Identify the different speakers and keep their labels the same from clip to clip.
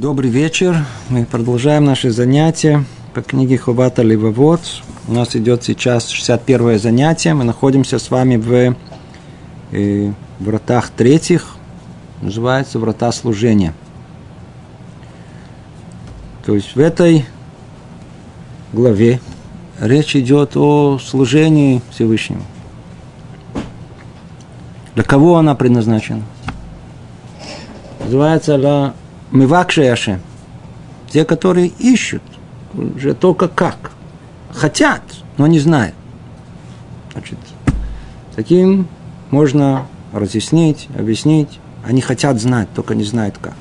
Speaker 1: Добрый вечер. Мы продолжаем наши занятия по книге Ховата Ливовод. У нас идет сейчас 61 занятие. Мы находимся с вами в э, вратах третьих. Называется врата служения. То есть в этой главе речь идет о служении Всевышнему. Для кого она предназначена? Называется «Ла Мивакши Ашем. Те, которые ищут, уже только как. Хотят, но не знают. Значит, таким можно разъяснить, объяснить. Они хотят знать, только не знают как.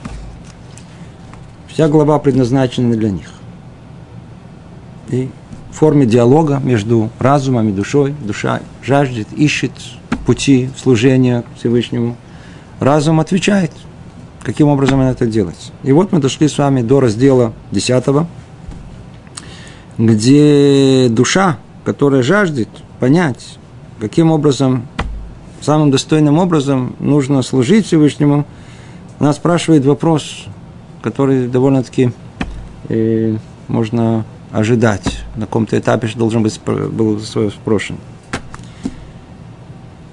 Speaker 1: Вся глава предназначена для них. И в форме диалога между разумом и душой. Душа жаждет, ищет пути служения Всевышнему. Разум отвечает – каким образом это делать. И вот мы дошли с вами до раздела 10, где душа, которая жаждет понять, каким образом, самым достойным образом нужно служить Всевышнему, она спрашивает вопрос, который довольно-таки э, можно ожидать. На каком-то этапе должен быть был спрошен.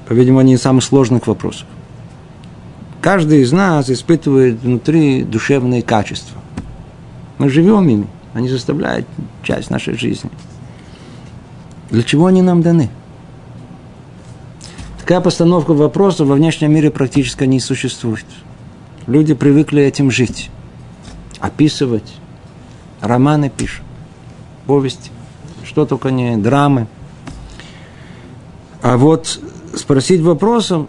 Speaker 1: По-видимому, один из самых сложных вопросов. Каждый из нас испытывает внутри душевные качества. Мы живем ими, они заставляют часть нашей жизни. Для чего они нам даны? Такая постановка вопроса во внешнем мире практически не существует. Люди привыкли этим жить, описывать, романы пишут, повести, что только не драмы. А вот спросить вопросом,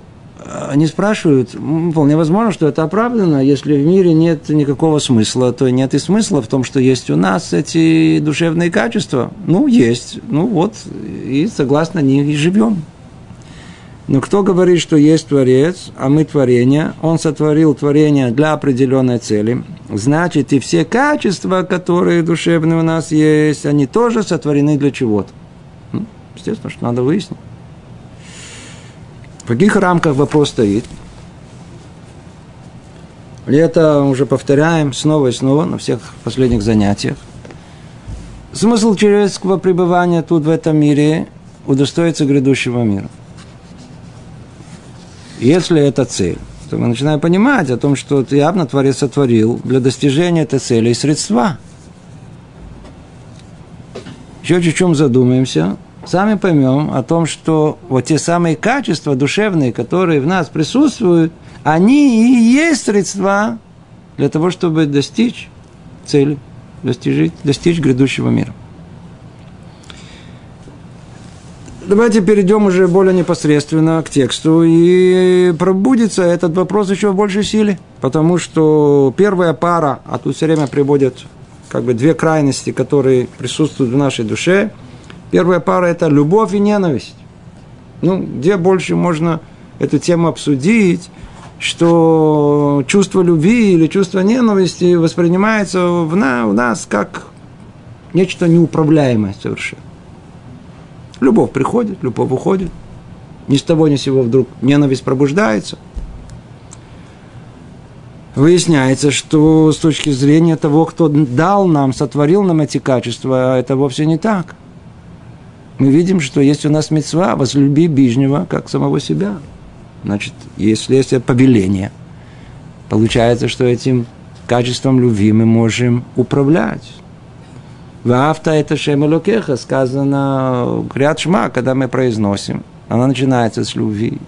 Speaker 1: они спрашивают, вполне возможно, что это оправдано, если в мире нет никакого смысла, то нет и смысла в том, что есть у нас эти душевные качества. Ну, есть, ну вот, и согласно них и живем. Но кто говорит, что есть Творец, а мы творение, он сотворил творение для определенной цели, значит, и все качества, которые душевные у нас есть, они тоже сотворены для чего-то. Естественно, что надо выяснить. В каких рамках вопрос стоит? И это уже повторяем снова и снова на всех последних занятиях. Смысл человеческого пребывания тут, в этом мире, удостоиться грядущего мира. Если это цель, то мы начинаем понимать о том, что явно Творец сотворил для достижения этой цели и средства. Еще чуть-чуть задумаемся, сами поймем о том, что вот те самые качества душевные, которые в нас присутствуют, они и есть средства для того, чтобы достичь цели, достичь, достичь грядущего мира. Давайте перейдем уже более непосредственно к тексту и пробудится этот вопрос еще в большей силе, потому что первая пара, а тут все время приводят как бы две крайности, которые присутствуют в нашей душе – Первая пара – это любовь и ненависть. Ну, где больше можно эту тему обсудить, что чувство любви или чувство ненависти воспринимается в, на, в нас как нечто неуправляемое совершенно. Любовь приходит, любовь уходит. Ни с того ни с сего вдруг ненависть пробуждается. Выясняется, что с точки зрения того, кто дал нам, сотворил нам эти качества, это вовсе не так – мы видим, что есть у нас мецва возлюби ближнего, как самого себя. Значит, если есть повеление, получается, что этим качеством любви мы можем управлять. Вафта это шемелокеха, сказано крят шма, когда мы произносим. Она начинается с любви.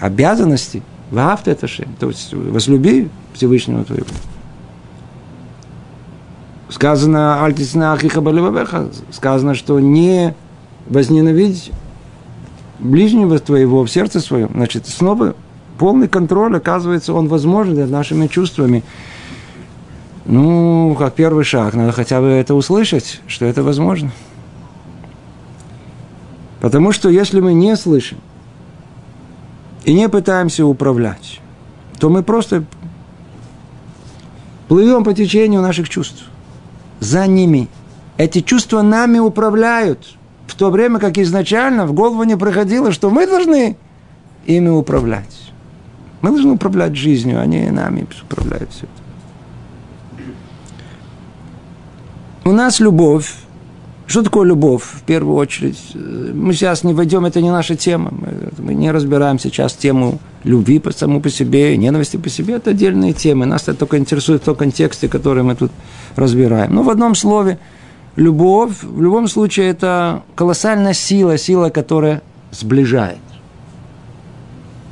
Speaker 1: Обязанности. Вафта это шем. То есть возлюби Всевышнего твоего сказано «Альтиснах и хабалевавеха», сказано, что не возненавидеть ближнего твоего в сердце своем. Значит, снова полный контроль, оказывается, он возможен над нашими чувствами. Ну, как первый шаг, надо хотя бы это услышать, что это возможно. Потому что если мы не слышим и не пытаемся управлять, то мы просто плывем по течению наших чувств за ними. Эти чувства нами управляют, в то время как изначально в голову не приходило, что мы должны ими управлять. Мы должны управлять жизнью, а нами управляют все это. У нас любовь что такое любовь, в первую очередь? Мы сейчас не войдем, это не наша тема. Мы не разбираем сейчас тему любви по самому по себе, ненависти по себе. Это отдельные темы. Нас это только интересует в том контексте, который мы тут разбираем. Но в одном слове, любовь, в любом случае, это колоссальная сила, сила, которая сближает.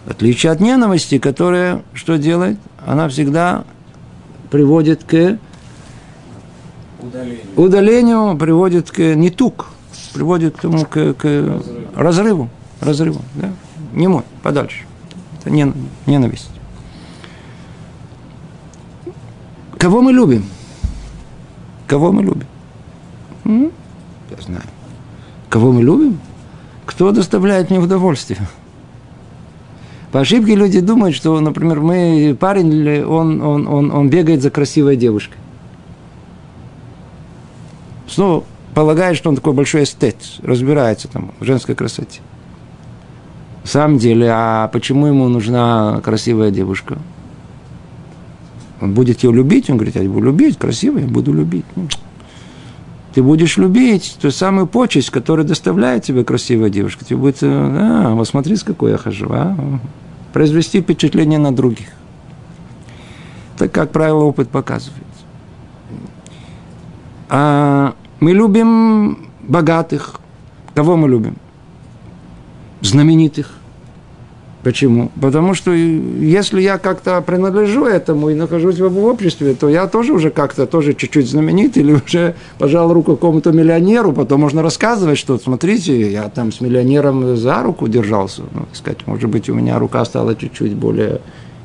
Speaker 1: В отличие от ненависти, которая что делает? Она всегда приводит к удалению, удалению приводит к нетук, приводит к, к, к разрыву. разрыву да? Не мой, подальше. Это ненависть. Кого мы любим? Кого мы любим? Я знаю. Кого мы любим? Кто доставляет мне удовольствие? По ошибке люди думают, что, например, мы парень, он, он, он, он бегает за красивой девушкой. Снова полагает, что он такой большой эстет, разбирается там в женской красоте. В самом деле, а почему ему нужна красивая девушка? Он будет ее любить, он говорит, я буду любить, красивая, я буду любить. Ну, ты будешь любить ту самую почесть, которая доставляет тебе красивая девушка. Тебе будет, а, вот смотри, с какой я хожу, а? Произвести впечатление на других. Так, как правило, опыт показывает. А мы любим богатых. Кого мы любим? Знаменитых. Почему? Потому что если я как-то принадлежу этому и нахожусь в обществе, то я тоже уже как-то тоже чуть-чуть знаменит, или уже пожал руку какому-то миллионеру, потом можно рассказывать, что смотрите, я там с миллионером за руку держался. Ну, сказать, может быть, у меня рука стала чуть-чуть более,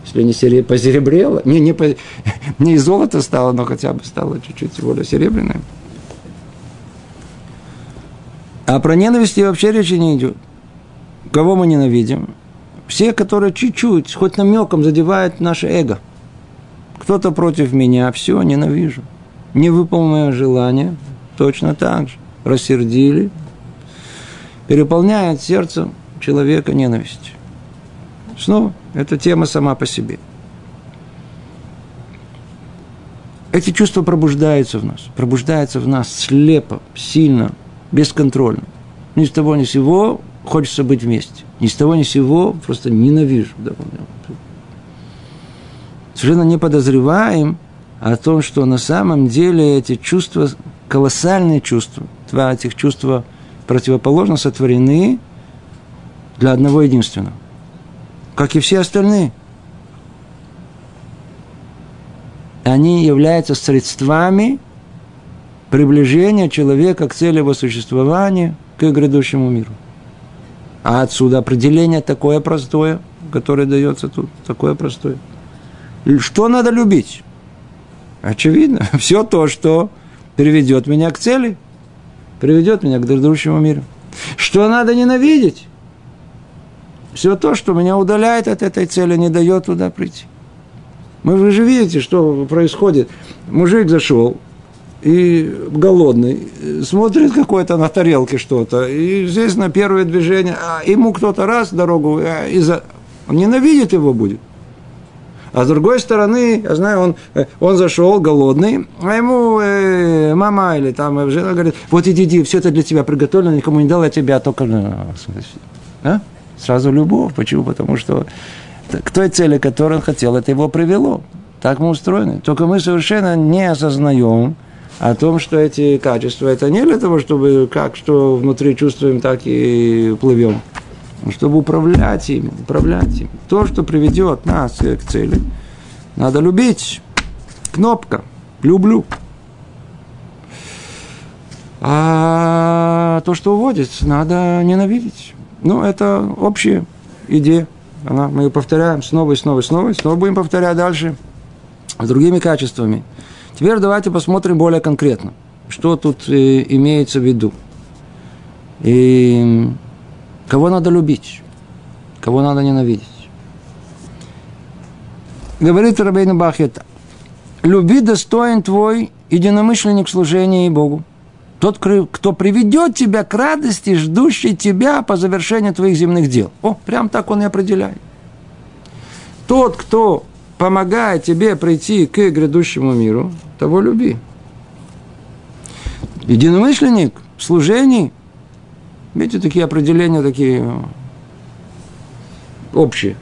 Speaker 1: если не сереб... позеребрела, не, не, по... не из золота стала, но хотя бы стала чуть-чуть более серебряной. А про ненависть вообще речи не идет. Кого мы ненавидим? Все, которые чуть-чуть, хоть намеком задевают наше эго. Кто-то против меня, все, ненавижу. Не выполнил желание, точно так же. Рассердили, переполняет сердце человека ненависть. Снова, эта тема сама по себе. Эти чувства пробуждаются в нас, пробуждаются в нас слепо, сильно, бесконтрольно. Ни с того ни с сего хочется быть вместе. Ни с того ни с сего просто ненавижу. Да, Совершенно не подозреваем о том, что на самом деле эти чувства, колоссальные чувства, два этих чувства противоположно сотворены для одного единственного. Как и все остальные. Они являются средствами приближения человека к цели его существования, к грядущему миру. А отсюда определение такое простое, которое дается тут, такое простое. Что надо любить? Очевидно, все то, что приведет меня к цели, приведет меня к грядущему миру. Что надо ненавидеть? Все то, что меня удаляет от этой цели, не дает туда прийти. Вы же видите, что происходит. Мужик зашел, и голодный, смотрит какой-то на тарелке что-то, и здесь на первое движение, а ему кто-то раз дорогу, а, и за... он ненавидит его будет. А с другой стороны, я знаю, он, э, он зашел голодный, а ему э, мама или там э, жена говорит, вот иди, иди, все это для тебя приготовлено, никому не дал, я тебя только... А? Сразу любовь. Почему? Потому что к той цели, которую он хотел, это его привело. Так мы устроены. Только мы совершенно не осознаем, о том, что эти качества, это не для того, чтобы как что внутри чувствуем, так и плывем, чтобы управлять ими, управлять ими. То, что приведет нас к цели, надо любить. Кнопка. Люблю. А то, что уводит, надо ненавидеть. Ну, это общая идея. Она, мы ее повторяем снова и снова и снова, и снова будем повторять дальше с другими качествами. Теперь давайте посмотрим более конкретно, что тут э, имеется в виду. И кого надо любить, кого надо ненавидеть. Говорит Рабейна Бахета, люби достоин твой единомышленник служения Богу. Тот, кто приведет тебя к радости, ждущей тебя по завершению твоих земных дел. О, прям так он и определяет. Тот, кто помогает тебе прийти к грядущему миру, того люби. Единомышленник в служении. Видите, такие определения такие э, общие.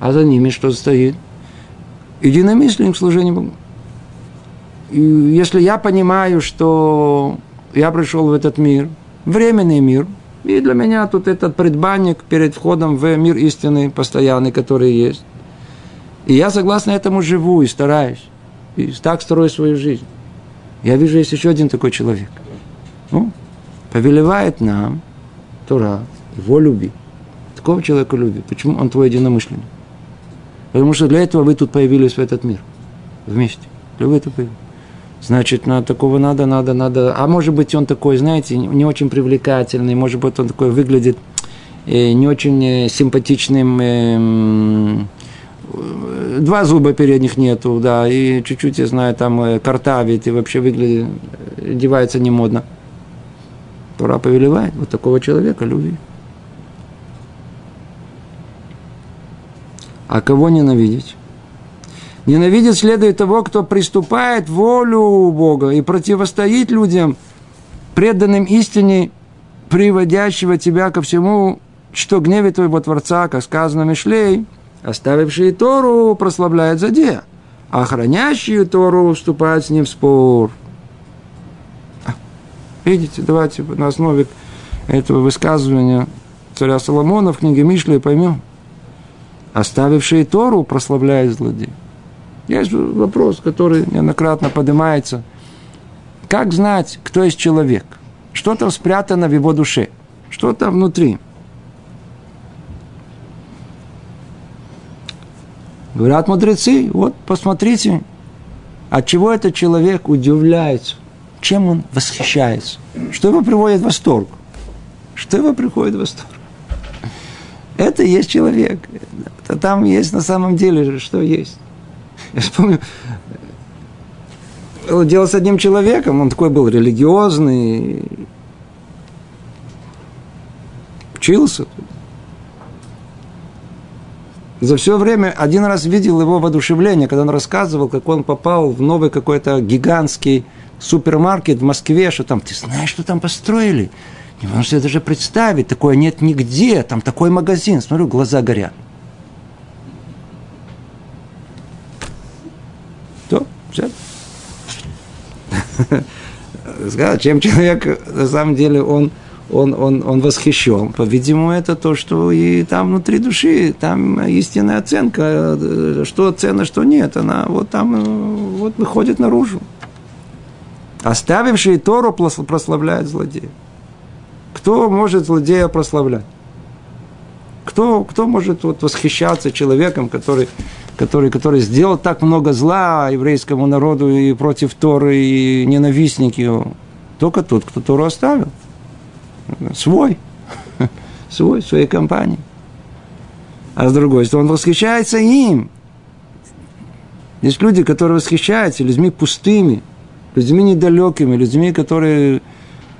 Speaker 1: А за ними что стоит? Единомышленник в служении Богу. И если я понимаю, что я пришел в этот мир, временный мир, и для меня тут этот предбанник перед входом в мир истины постоянный, который есть. И я согласно этому живу и стараюсь. И так строю свою жизнь. Я вижу, есть еще один такой человек. Ну, повелевает нам Тора, его люби. Такого человека люби. Почему он твой единомышленник? Потому что для этого вы тут появились в этот мир. Вместе. Для этого появились. Значит, на такого надо, надо, надо. А может быть, он такой, знаете, не очень привлекательный, может быть, он такой выглядит э, не очень э, симпатичным. Э, два зуба передних нету, да, и чуть-чуть, я знаю, там картавит, и вообще выглядит, одевается не модно. Тора повелевает вот такого человека любви. А кого ненавидеть? Ненавидеть следует того, кто приступает волю Бога и противостоит людям, преданным истине, приводящего тебя ко всему, что гневе твоего Творца, как сказано Мишлей, оставившие Тору прославляют заде, а хранящие Тору вступают с ним в спор. А, видите, давайте на основе этого высказывания царя Соломона в книге Мишлей поймем. Оставившие Тору прославляют злодея. Есть вопрос, который неоднократно поднимается. Как знать, кто есть человек? Что там спрятано в его душе? Что там внутри? Говорят мудрецы, вот посмотрите, от чего этот человек удивляется, чем он восхищается, что его приводит в восторг, что его приходит в восторг. Это и есть человек. Там есть на самом деле, что есть. Я вспомню, дело с одним человеком, он такой был религиозный, учился. За все время один раз видел его воодушевление, когда он рассказывал, как он попал в новый какой-то гигантский супермаркет в Москве, что там, ты знаешь, что там построили? Не могу себе даже представить, такое нет нигде, там такой магазин. Смотрю, глаза горят. Все. Сказал, чем человек, на самом деле, он, он, он, он восхищен. По-видимому, это то, что и там внутри души, там истинная оценка, что ценно, что нет, она вот там вот выходит наружу. Оставивший Тору прославляет злодея. Кто может злодея прославлять? Кто, кто может вот восхищаться человеком, который который, который сделал так много зла еврейскому народу и против Торы, и ненавистники. Только тот, кто Тору оставил. Свой. Свой, своей компании. А с другой стороны, он восхищается им. Есть люди, которые восхищаются людьми пустыми, людьми недалекими, людьми, которые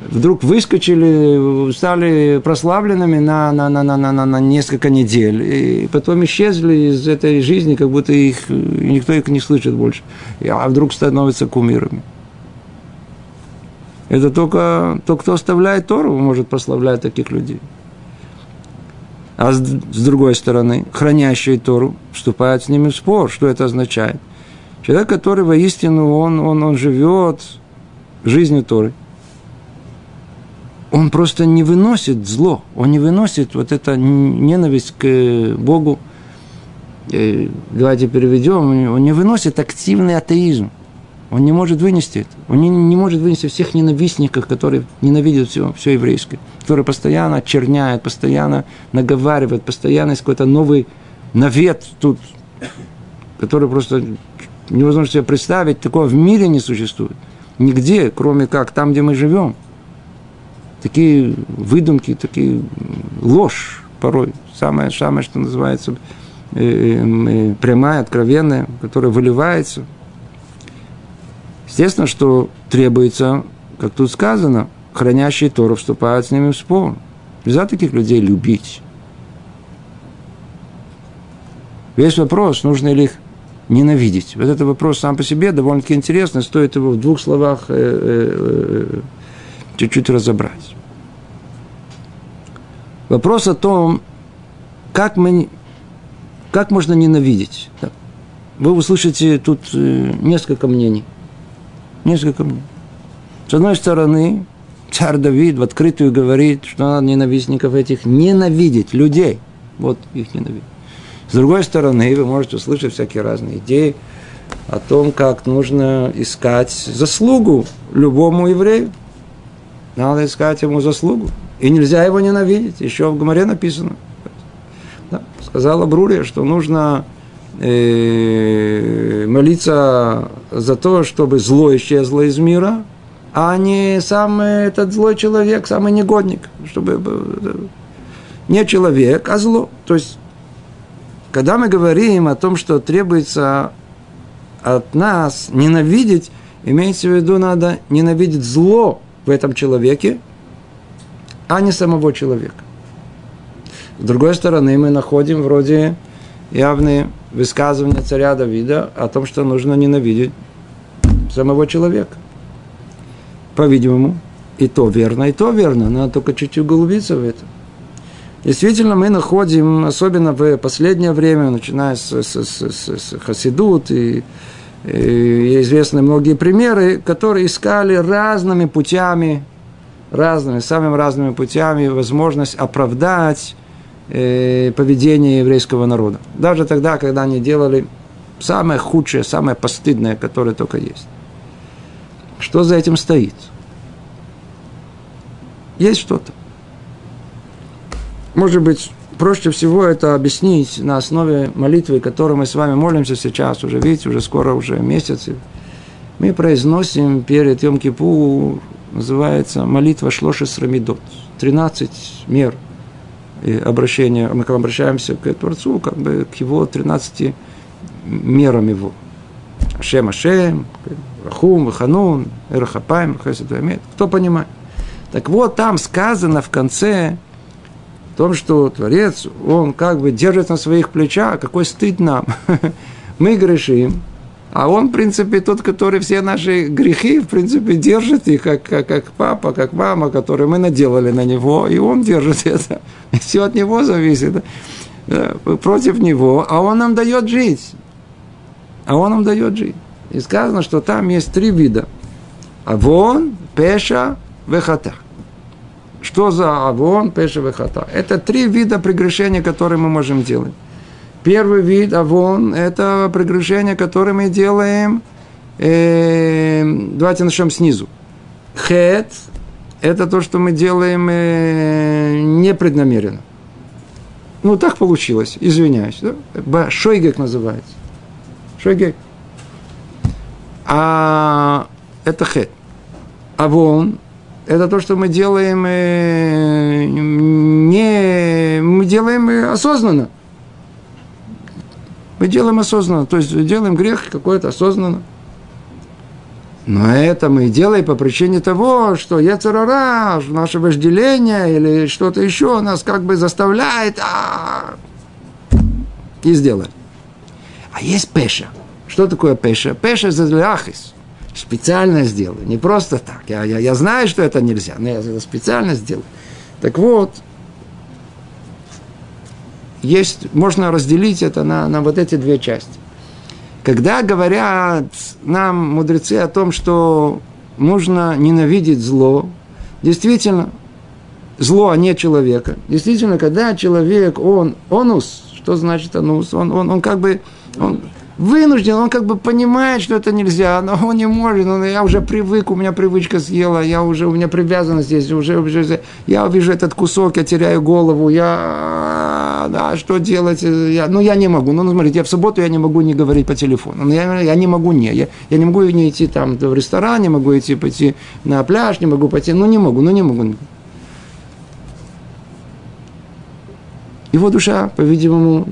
Speaker 1: вдруг выскочили, стали прославленными на, на, на, на, на, на несколько недель, и потом исчезли из этой жизни, как будто их, никто их не слышит больше, а вдруг становятся кумирами. Это только тот, кто оставляет Тору, может прославлять таких людей. А с, с другой стороны, хранящие Тору вступают с ними в спор. Что это означает? Человек, который воистину, он, он, он живет жизнью Торы – он просто не выносит зло, он не выносит вот эту ненависть к Богу. Э, давайте переведем, он не выносит активный атеизм. Он не может вынести это. Он не, не может вынести всех ненавистников, которые ненавидят все, все еврейское, которые постоянно очерняют, постоянно наговаривают, постоянно есть какой-то новый навет тут, который просто невозможно себе представить, такого в мире не существует. Нигде, кроме как там, где мы живем – такие выдумки, такие ложь порой, самое, самое что называется, э, э, прямая, откровенная, которая выливается. Естественно, что требуется, как тут сказано, хранящие Тору вступают с ними в спор. Нельзя таких людей любить. Весь вопрос, нужно ли их ненавидеть? Вот этот вопрос сам по себе довольно-таки интересный, стоит его в двух словах э, э, э, чуть-чуть разобрать. Вопрос о том, как, мы, как можно ненавидеть. Вы услышите тут несколько мнений. Несколько мнений. С одной стороны, царь Давид в открытую говорит, что надо ненавистников этих ненавидеть, людей. Вот их ненавидеть. С другой стороны, вы можете услышать всякие разные идеи о том, как нужно искать заслугу любому еврею. Надо искать ему заслугу. И нельзя его ненавидеть. Еще в Гоморе написано. Да. Сказала Брурия, что нужно э, молиться за то, чтобы зло исчезло из мира, а не сам этот злой человек, самый негодник. Чтобы э, не человек, а зло. То есть, когда мы говорим о том, что требуется от нас ненавидеть, имеется в виду, надо ненавидеть зло в этом человеке, а не самого человека. С другой стороны, мы находим вроде явные высказывания царя Давида о том, что нужно ненавидеть самого человека. По-видимому, и то верно, и то верно, надо только чуть-чуть углубиться в это. Действительно, мы находим, особенно в последнее время, начиная с, с, с, с, Хасидут, и, и известны многие примеры, которые искали разными путями разными, самыми разными путями возможность оправдать поведение еврейского народа. Даже тогда, когда они делали самое худшее, самое постыдное, которое только есть. Что за этим стоит? Есть что-то. Может быть, проще всего это объяснить на основе молитвы, которой мы с вами молимся сейчас, уже видите, уже скоро уже месяц. Мы произносим перед Йом-Кипу называется молитва Шлоши Срамидот. 13 мер обращения, мы обращаемся к Творцу, как бы к его 13 мерам его. Ашем Ашем, Рахум, Ваханун, Эрахапаем, Хасидуамет. Кто понимает? Так вот, там сказано в конце о том, что Творец, он как бы держит на своих плечах, какой стыд нам. Мы грешим, а он, в принципе, тот, который все наши грехи, в принципе, держит их, как, как, как папа, как мама, которые мы наделали на него, и он держит это. Все от него зависит. Против него, а он нам дает жить. А он нам дает жить. И сказано, что там есть три вида. Авон, Пеша, Вехата. Что за Авон, Пеша, Вехата? Это три вида прегрешения, которые мы можем делать. Первый вид авон – это прегрешение, которое мы делаем, э, давайте начнем снизу. Хет – это то, что мы делаем э, непреднамеренно. Ну, так получилось, извиняюсь. Да? Шойгек называется. Шойгек. А это хет. Авон – это то, что мы делаем э, не мы делаем э, осознанно. Мы делаем осознанно, то есть делаем грех какой-то осознанно. Но это мы делаем по причине того, что я царара, наше вожделение или что-то еще нас как бы заставляет а, и сделать. А есть пеша. Что такое пеша? Пеша за ляхис. Специально сделаю. Не просто так. Я, я, я знаю, что это нельзя, но я это специально сделаю. Так вот, есть, можно разделить это на, на вот эти две части. Когда говорят нам мудрецы о том, что нужно ненавидеть зло, действительно, зло, а не человека. Действительно, когда человек, он, онус, что значит онус? Он, он, он как бы, он, вынужден, он как бы понимает, что это нельзя, но он не может, он, я уже привык, у меня привычка съела, я уже, у меня привязанность здесь, уже, уже я вижу этот кусок, я теряю голову, я, да, что делать, я, ну, я не могу, ну, смотрите, я в субботу я не могу не говорить по телефону, ну, я, я не могу не, я, я не могу не идти там в ресторан, не могу идти пойти на пляж, не могу пойти, ну, не могу, ну, не могу. Его душа, по-видимому,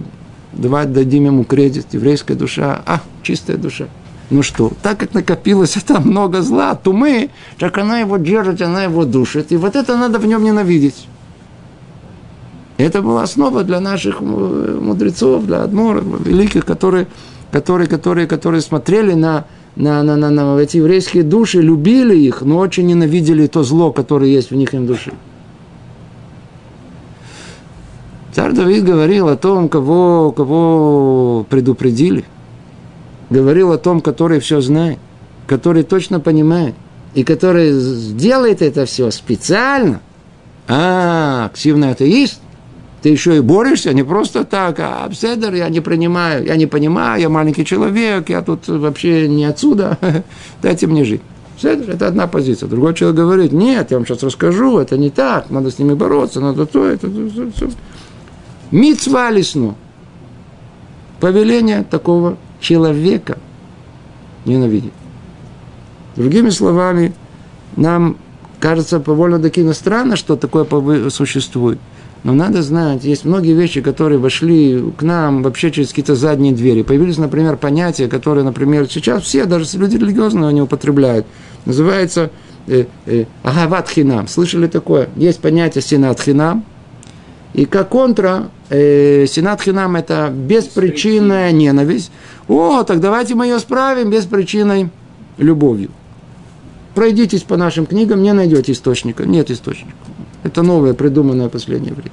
Speaker 1: давать дадим ему кредит, еврейская душа, а, чистая душа. Ну что, так как накопилось это много зла, то мы, так она его держит, она его душит, и вот это надо в нем ненавидеть. Это была основа для наших мудрецов, для адморов, великих, которые которые, которые, которые смотрели на, на, на, на, на эти еврейские души, любили их, но очень ненавидели то зло, которое есть в них им души. Царь Давид говорил о том, кого, кого предупредили. Говорил о том, который все знает, который точно понимает, и который делает это все специально. А, активный атеист, ты еще и борешься, не просто так, а обседер, я не принимаю, я не понимаю, я маленький человек, я тут вообще не отсюда, дайте мне жить. Седер, это одна позиция. Другой человек говорит, нет, я вам сейчас расскажу, это не так, надо с ними бороться, надо то, это, то, то, то. Мицва лесну. Повеление такого человека ненавидеть. Другими словами, нам кажется довольно-таки странно, что такое существует. Но надо знать, есть многие вещи, которые вошли к нам вообще через какие-то задние двери. Появились, например, понятия, которые, например, сейчас все, даже люди религиозные, они употребляют. Называется э, э, агават хинам. Слышали такое? Есть понятие сенат хинам. И как контра, э, сенат хинам – это беспричинная ненависть. О, так давайте мы ее справим беспричинной любовью. Пройдитесь по нашим книгам, не найдете источника. Нет источника. Это новое, придуманное в последнее время.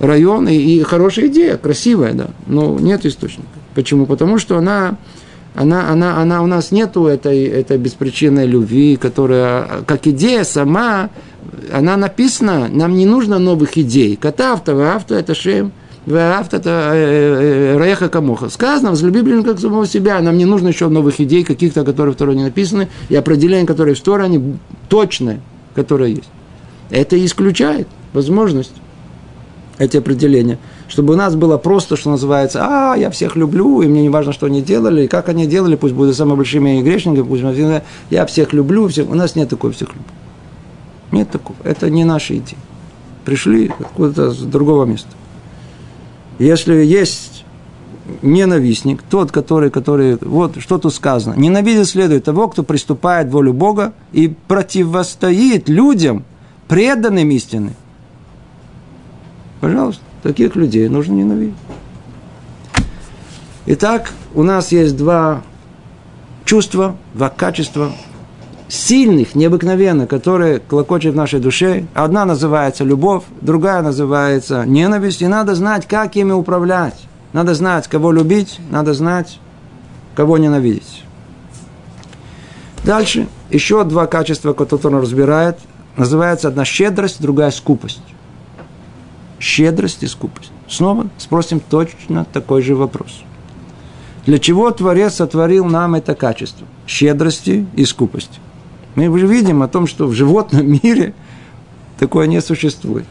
Speaker 1: Район и, и хорошая идея, красивая, да, но нет источника. Почему? Потому что она, она, она, она у нас нету этой, этой беспричинной любви, которая, как идея сама, она написана, нам не нужно новых идей. Катавта, авто, это шем, авто, это э, э, раеха камоха. Сказано, возлюби блин как самого себя. Нам не нужно еще новых идей, каких-то, которые в Торе не написаны, и определения, которые в Торе, они точные, которые есть. Это исключает возможность эти определения. Чтобы у нас было просто, что называется, а, я всех люблю, и мне не важно, что они делали, и как они делали, пусть будут самыми большими грешниками, пусть я всех люблю, всех. у нас нет такого всех люблю. Нет такого. Это не наши идеи. Пришли откуда-то с другого места. Если есть ненавистник, тот, который, который, вот что тут сказано, ненавидеть следует того, кто приступает волю Бога и противостоит людям – преданным истины. Пожалуйста, таких людей нужно ненавидеть. Итак, у нас есть два чувства, два качества сильных, необыкновенных, которые клокочут в нашей душе. Одна называется любовь, другая называется ненависть. И надо знать, как ими управлять. Надо знать, кого любить, надо знать, кого ненавидеть. Дальше еще два качества, которые он разбирает. Называется одна щедрость, другая скупость. Щедрость и скупость. Снова спросим точно такой же вопрос. Для чего Творец сотворил нам это качество? Щедрости и скупости. Мы уже видим о том, что в животном мире такое не существует.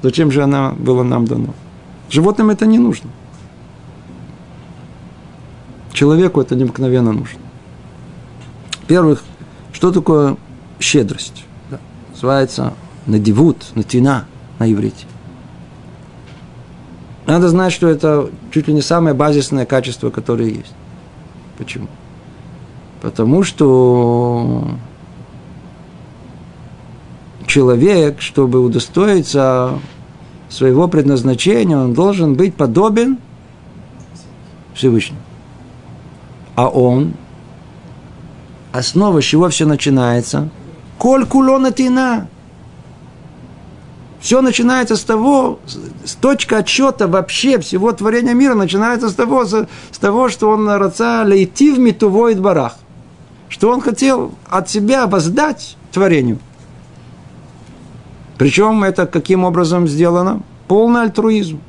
Speaker 1: Зачем же она была нам дано? Животным это не нужно. Человеку это необыкновенно нужно. Во-первых, что такое щедрость? называется надивут, натина на иврите. Надо знать, что это чуть ли не самое базисное качество, которое есть. Почему? Потому что человек, чтобы удостоиться своего предназначения, он должен быть подобен Всевышнему. А он, основа с чего все начинается – Коль кулона тина. Все начинается с того, с точка отсчета вообще всего творения мира начинается с того, с, с того что он раца лейти в митувоид барах. Что он хотел от себя воздать творению. Причем это каким образом сделано? Полный альтруизм.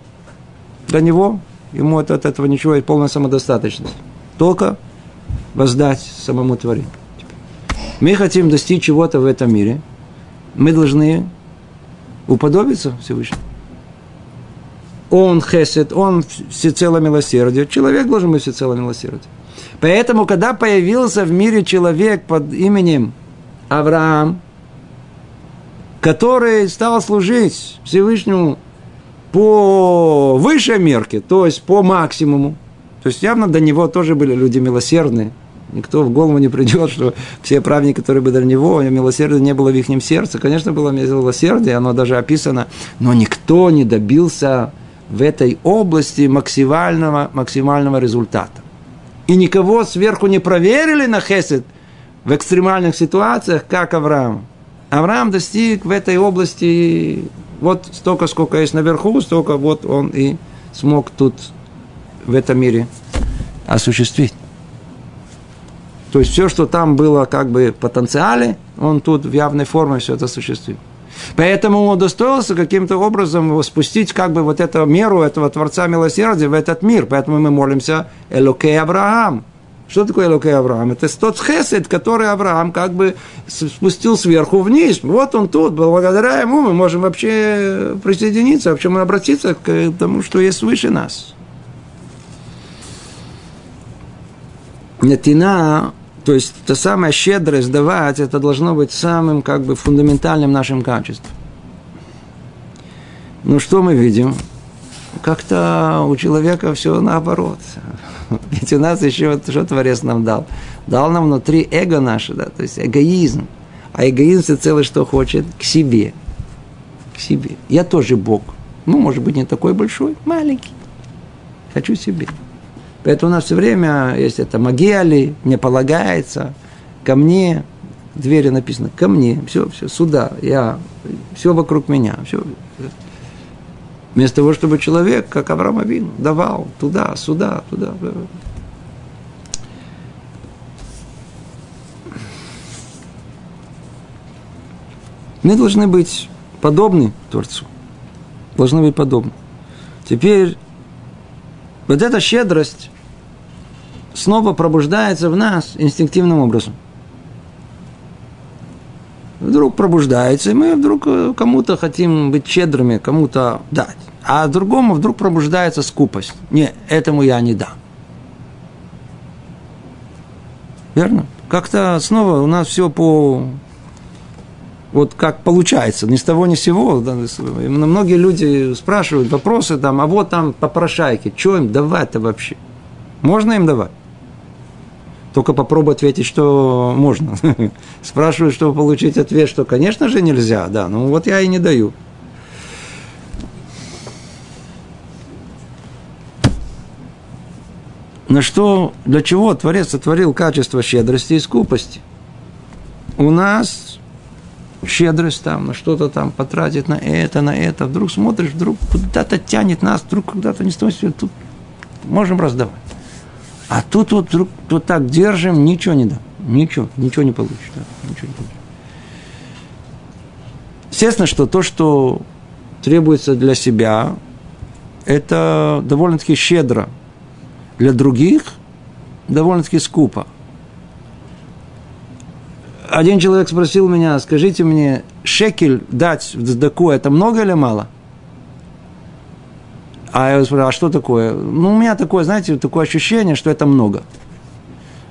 Speaker 1: Для него, ему это, от этого ничего, полная самодостаточность. Только воздать самому творению мы хотим достичь чего-то в этом мире, мы должны уподобиться Всевышнему. Он хесед, он всецело милосердие. Человек должен быть всецело милосердие. Поэтому, когда появился в мире человек под именем Авраам, который стал служить Всевышнему по высшей мерке, то есть по максимуму, то есть явно до него тоже были люди милосердные – Никто в голову не придет, что все праведники, которые были до него, милосердия не было в их сердце. Конечно, было милосердие, оно даже описано, но никто не добился в этой области максимального, максимального результата. И никого сверху не проверили на хесед в экстремальных ситуациях, как Авраам. Авраам достиг в этой области вот столько, сколько есть наверху, столько вот он и смог тут, в этом мире, осуществить. То есть все, что там было как бы потенциале, он тут в явной форме все это осуществил. Поэтому он удостоился каким-то образом спустить как бы вот эту меру этого Творца Милосердия в этот мир. Поэтому мы молимся Элокей Авраам. Что такое Элокей Авраам? Это тот хесед, который Авраам как бы спустил сверху вниз. Вот он тут, благодаря ему мы можем вообще присоединиться, вообще мы обратиться к тому, что есть выше нас. Нетина то есть, та самая щедрость давать, это должно быть самым как бы фундаментальным нашим качеством. Ну, что мы видим? Как-то у человека все наоборот. Ведь у нас еще, что Творец нам дал? Дал нам внутри эго наше, да, то есть эгоизм. А эгоизм все целое, что хочет, к себе. К себе. Я тоже Бог. Ну, может быть, не такой большой, маленький. Хочу себе. Поэтому у нас все время есть это магиали, мне полагается, ко мне, в двери написано, ко мне, все, все, сюда, я, все вокруг меня, все. Вместо того, чтобы человек, как Авраам Авин, давал туда, сюда, туда. Мы должны быть подобны Творцу. Должны быть подобны. Теперь вот эта щедрость, снова пробуждается в нас инстинктивным образом. Вдруг пробуждается, и мы вдруг э, кому-то хотим быть щедрыми, кому-то дать. А другому вдруг пробуждается скупость. Не, этому я не дам. Верно? Как-то снова у нас все по... Вот как получается, ни с того ни с сего. Да, многие люди спрашивают вопросы там, а вот там попрошайки, что им давать-то вообще? Можно им давать? Только попробуй ответить, что можно. Спрашивают, чтобы получить ответ, что, конечно же, нельзя. Да, ну вот я и не даю. На что, для чего Творец сотворил качество щедрости и скупости? У нас щедрость там, на что-то там потратить на это, на это. Вдруг смотришь, вдруг куда-то тянет нас, вдруг куда-то не стоит, тут можем раздавать. А тут вот вдруг вот так держим, ничего не дам. Ничего, ничего не получится. Да, ничего не. Естественно, что то, что требуется для себя, это довольно-таки щедро. Для других довольно-таки скупо. Один человек спросил меня, скажите мне, шекель дать в даку, это много или мало? А я спрашиваю, а что такое? Ну, у меня такое, знаете, такое ощущение, что это много.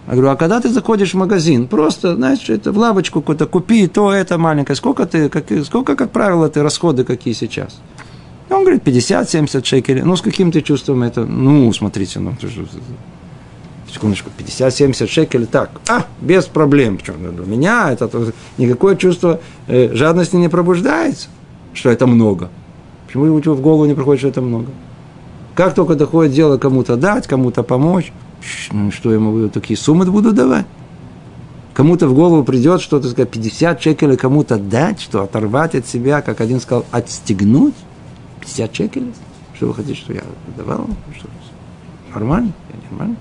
Speaker 1: Я говорю, а когда ты заходишь в магазин, просто, знаешь, это в лавочку какую-то купи, то это маленькое. Сколько ты, как, сколько, как правило, ты расходы какие сейчас? Он говорит, 50-70 шекелей. Ну, с каким ты чувством это? Ну, смотрите, ну, секундочку, 50-70 шекелей, так, а, без проблем. Для меня это никакое чувство э, жадности не пробуждается, что это много. Почему ему в голову не приходит, что это много? Как только доходит дело кому-то дать, кому-то помочь, ну, что ему такие суммы буду давать? Кому-то в голову придет что-то сказать, 50 шекелей кому-то дать, что оторвать от себя, как один сказал, отстегнуть? 50 шекелей? Что вы хотите, что я давал? Что, нормально? Я нормально?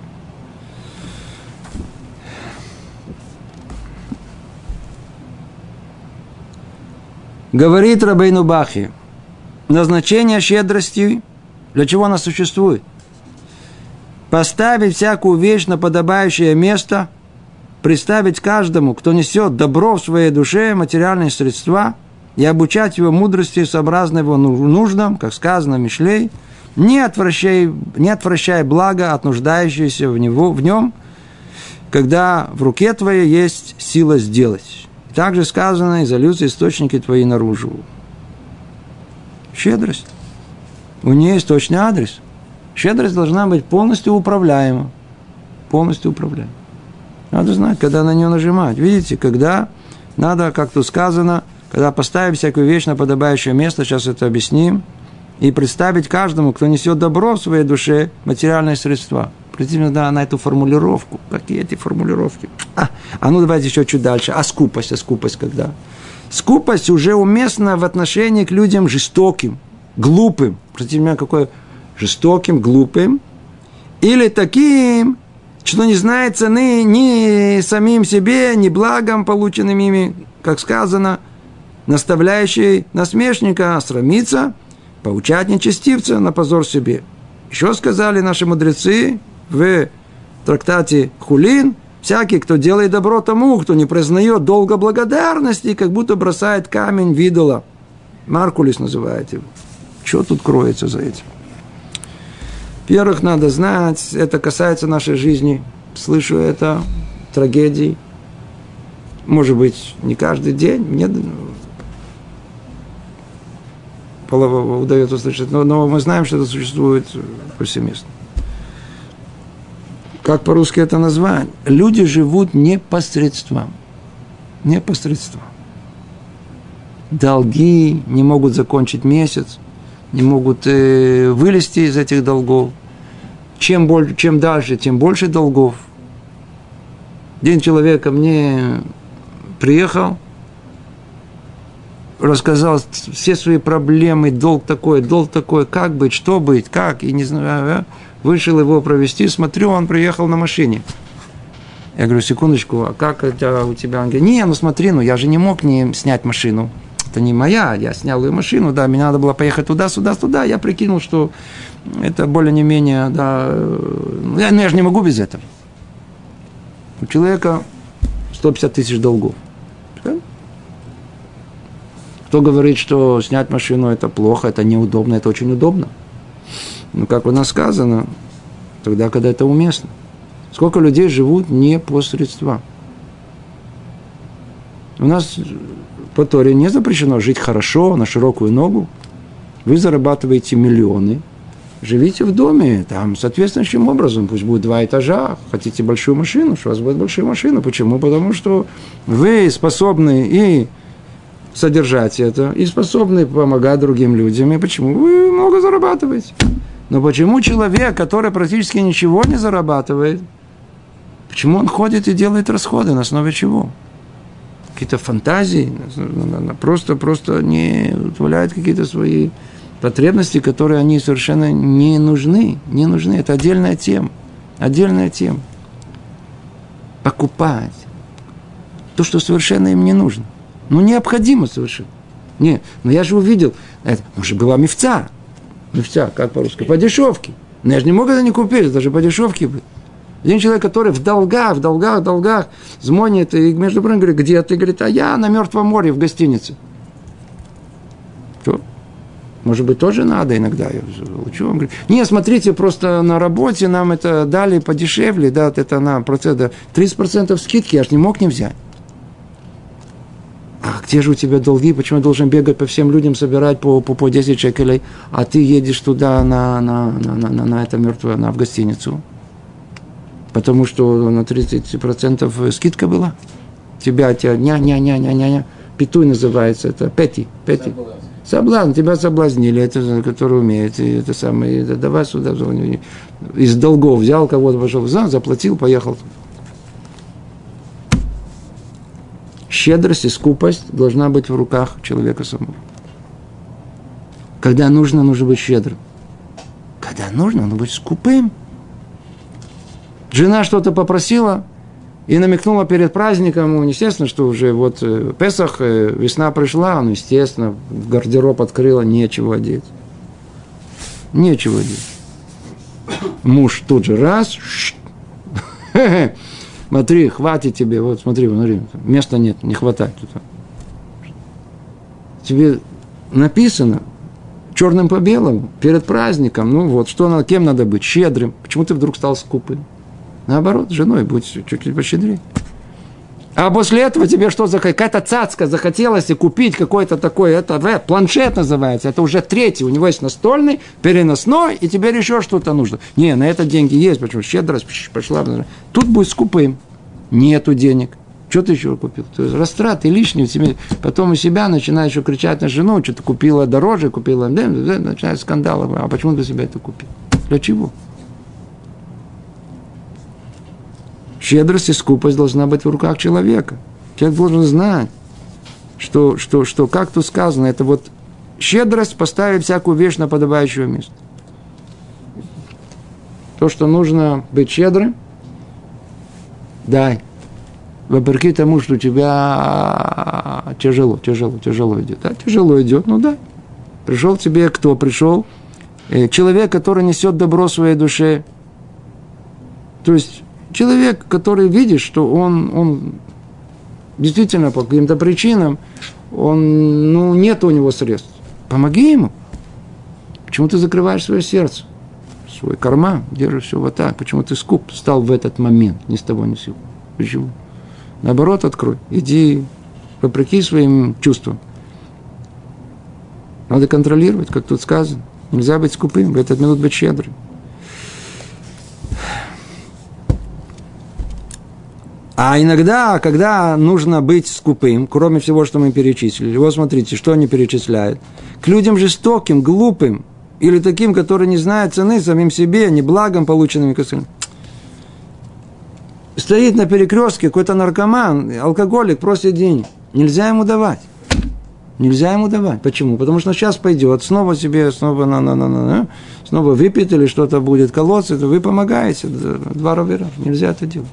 Speaker 1: Говорит Рабейну Бахи, назначение щедрости для чего она существует? Поставить всякую вещь на подобающее место, представить каждому, кто несет добро в своей душе, материальные средства, и обучать его мудрости, сообразно его нуждам, как сказано Мишлей, не отвращая, не отвращая благо от нуждающегося в, него, в нем, когда в руке твоей есть сила сделать. Также сказано, изольются источники твои наружу. Щедрость. У нее есть точный адрес. Щедрость должна быть полностью управляема. Полностью управляема. Надо знать, когда на нее нажимать. Видите, когда надо, как тут сказано, когда поставим всякую вещь на подобающее место, сейчас это объясним, и представить каждому, кто несет добро в своей душе, материальные средства. Обратите да, на эту формулировку. Какие эти формулировки? А, а ну давайте еще чуть дальше. А скупость, а скупость когда? Скупость уже уместна в отношении к людям жестоким, глупым. Обратите внимание, какое жестоким, глупым. Или таким, что не знает цены ни самим себе, ни благом, полученным ими, как сказано, наставляющий насмешника срамиться, поучать нечестивца на позор себе. Еще сказали наши мудрецы в трактате Хулин, всякий, кто делает добро тому, кто не признает долга благодарности, как будто бросает камень в. Маркулис называет его. Что тут кроется за этим? Во-первых, надо знать, это касается нашей жизни. Слышу это, трагедии. Может быть, не каждый день. Мне удается услышать, но, но мы знаем, что это существует повсеместно. Как по-русски это назвать? Люди живут непосредством. Непосредством. Долги не могут закончить месяц, не могут э, вылезти из этих долгов. Чем, больше, чем дальше, тем больше долгов. День человека мне приехал – рассказал все свои проблемы, долг такой, долг такой, как быть, что быть, как, и не знаю, вышел его провести, смотрю, он приехал на машине. Я говорю, секундочку, а как это у тебя? Он говорит, не, ну смотри, ну я же не мог не снять машину. Это не моя, я снял ее машину, да, мне надо было поехать туда, сюда, туда. Я прикинул, что это более не менее, да, ну я, ну, я же не могу без этого. У человека 150 тысяч долгов. Кто говорит, что снять машину это плохо, это неудобно, это очень удобно. Ну, как у нас сказано, тогда, когда это уместно. Сколько людей живут не по средствам. У нас по Торе не запрещено жить хорошо, на широкую ногу. Вы зарабатываете миллионы, живите в доме, там, соответствующим образом, пусть будет два этажа, хотите большую машину, что у вас будет большая машина. Почему? Потому что вы способны и содержать это и способны помогать другим людям. И почему? Вы много зарабатываете. Но почему человек, который практически ничего не зарабатывает, почему он ходит и делает расходы? На основе чего? Какие-то фантазии, просто, просто не удовлетворяет какие-то свои потребности, которые они совершенно не нужны. Не нужны. Это отдельная тема. Отдельная тема. Покупать то, что совершенно им не нужно. Ну, необходимо совершенно. Не, но я же увидел, это, может, была мифца. Мифца, как по-русски? По дешевке. Но я же не мог это не купить, даже по дешевке бы. Один человек, который в долгах, в долгах, в долгах звонит, и между прочим, говорит, где ты? Говорит, а я на Мертвом море в гостинице. Что? Может быть, тоже надо иногда. Я учу. Говорит, не, смотрите, просто на работе нам это дали подешевле, да, это на процент, 30% скидки, я же не мог не взять а где же у тебя долги, почему я должен бегать по всем людям, собирать по, по, по 10 шекелей, а ты едешь туда на, на, на, на, на, на это мертвое, на, в гостиницу? Потому что на 30% скидка была. Тебя, тебя, ня-ня-ня-ня-ня, петуй называется, это пети, пети. Соблазн, тебя соблазнили, это, который умеет, и это самое, это, давай сюда, из долгов взял кого-то, пошел, заплатил, поехал. щедрость и скупость должна быть в руках человека самого. Когда нужно, нужно быть щедрым. Когда нужно, нужно быть скупым. Жена что-то попросила и намекнула перед праздником, ну, естественно, что уже вот э, Песах, э, весна пришла, ну, естественно, гардероб открыла, нечего одеть. Нечего одеть. Муж тут же раз, смотри, хватит тебе, вот смотри, смотри, места нет, не хватает. Тебе написано черным по белому, перед праздником, ну вот, что надо, кем надо быть, щедрым. Почему ты вдруг стал скупым? Наоборот, женой будь чуть-чуть пощедрее. А после этого тебе что, какая-то цацка захотелось и купить какой-то такой, это планшет называется, это уже третий, у него есть настольный, переносной, и теперь еще что-то нужно. Не, на это деньги есть, почему щедрость пошла. Тут будет скупым, нету денег. Что ты еще купил? То есть растраты лишние, тебе, потом у себя начинаешь еще кричать на жену, что ты купила дороже, купила, начинают скандалы. А почему ты себя это купил? Для чего? Щедрость и скупость должна быть в руках человека. Человек должен знать, что, что, что как тут сказано, это вот щедрость поставить всякую вещь на подобающее место. То, что нужно быть щедрым, дай. Вопреки тому, что у тебя тяжело, тяжело, тяжело идет. Да, тяжело идет, ну да. Пришел тебе кто? Пришел э, человек, который несет добро своей душе. То есть человек, который видит, что он, он действительно по каким-то причинам, он, ну, нет у него средств. Помоги ему. Почему ты закрываешь свое сердце, свой карман, держишь все вот так? Почему ты скуп стал в этот момент, ни с того ни с сего? Почему? Наоборот, открой. Иди вопреки своим чувствам. Надо контролировать, как тут сказано. Нельзя быть скупым, в этот минут быть щедрым. А иногда, когда нужно быть скупым, кроме всего, что мы перечислили, вот смотрите, что они перечисляют. К людям жестоким, глупым, или таким, которые не знают цены самим себе, не благом, полученными косыльным. Стоит на перекрестке какой-то наркоман, алкоголик, просит денег. Нельзя ему давать. Нельзя ему давать. Почему? Потому что сейчас пойдет, снова себе, снова на, на, на, на, на снова выпьет или что-то будет колоться, вы помогаете. Два ровера. Нельзя это делать.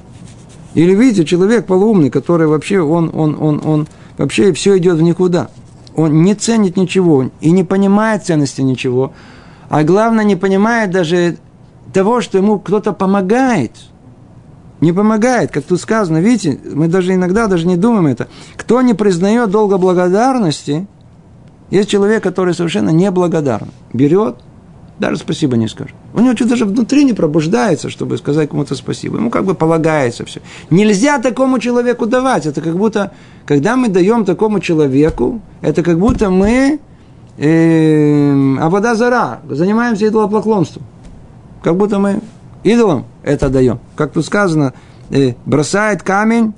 Speaker 1: Или видите, человек полуумный, который вообще, он, он, он, он, вообще все идет в никуда. Он не ценит ничего и не понимает ценности ничего. А главное, не понимает даже того, что ему кто-то помогает. Не помогает, как тут сказано. Видите, мы даже иногда даже не думаем это. Кто не признает долго благодарности, есть человек, который совершенно неблагодарен. Берет, даже спасибо не скажет. У него что-то даже внутри не пробуждается, чтобы сказать кому-то спасибо. Ему как бы полагается все. Нельзя такому человеку давать. Это как будто, когда мы даем такому человеку, это как будто мы э, а вода зара, занимаемся идолопоклонством. Как будто мы идолам это даем. Как тут сказано, э, бросает камень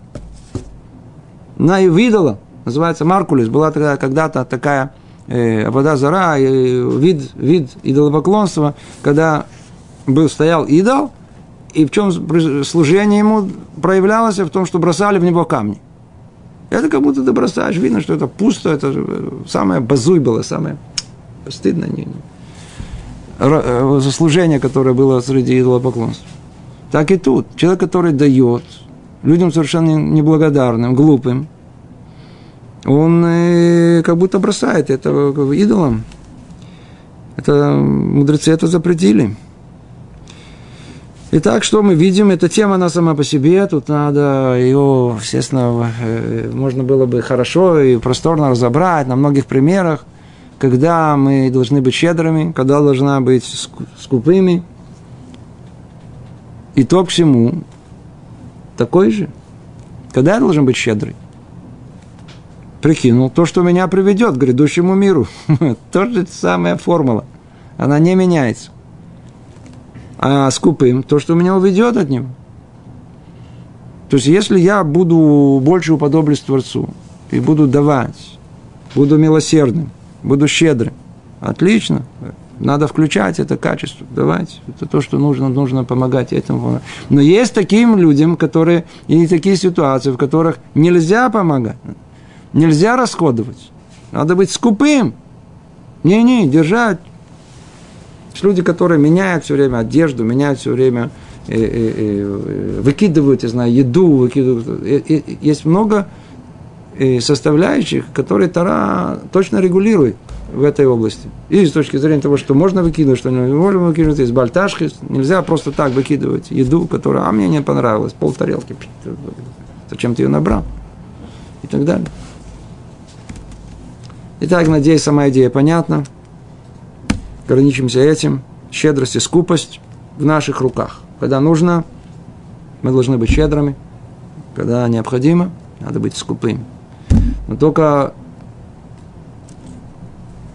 Speaker 1: на идола. Называется Маркулис. Была тогда когда-то такая э, вода зара, э, вид, вид идолопоклонства, когда был, стоял идол, и в чем служение ему проявлялось? В том, что бросали в него камни. Это как будто ты бросаешь, видно, что это пусто, это самое базуй было, самое стыдно. Не, не. Э, служение, которое было среди идолопоклонства. Так и тут. Человек, который дает людям совершенно неблагодарным, глупым, он э, как будто бросает это идолам. Это мудрецы это запретили. Итак, что мы видим? Эта тема, она сама по себе. Тут надо ее, естественно, э, можно было бы хорошо и просторно разобрать на многих примерах, когда мы должны быть щедрыми, когда должна быть скупыми. И то к всему такой же. Когда я должен быть щедрый? Прикинул, то, что меня приведет к грядущему миру. То же самая формула. Она не меняется. А скупым, то, что меня уведет от него. То есть, если я буду больше уподоблюсь Творцу, и буду давать, буду милосердным, буду щедрым, отлично, надо включать это качество, давать. Это то, что нужно, нужно помогать этому. Но есть таким людям, которые, и такие ситуации, в которых нельзя помогать нельзя расходовать. Надо быть скупым. Не-не, держать. Есть люди, которые меняют все время одежду, меняют все время, э, э, э, выкидывают, я знаю, еду, выкидывают. Э, э, есть много э, составляющих, которые Тара точно регулирует в этой области. И с точки зрения того, что можно выкидывать, что не можно выкидывать, есть бальташки, нельзя просто так выкидывать еду, которая, а мне не понравилась, пол тарелки, зачем ты ее набрал? И так далее. Итак, надеюсь, сама идея понятна. Ограничимся этим. Щедрость и скупость в наших руках. Когда нужно, мы должны быть щедрыми. Когда необходимо, надо быть скупыми. Но только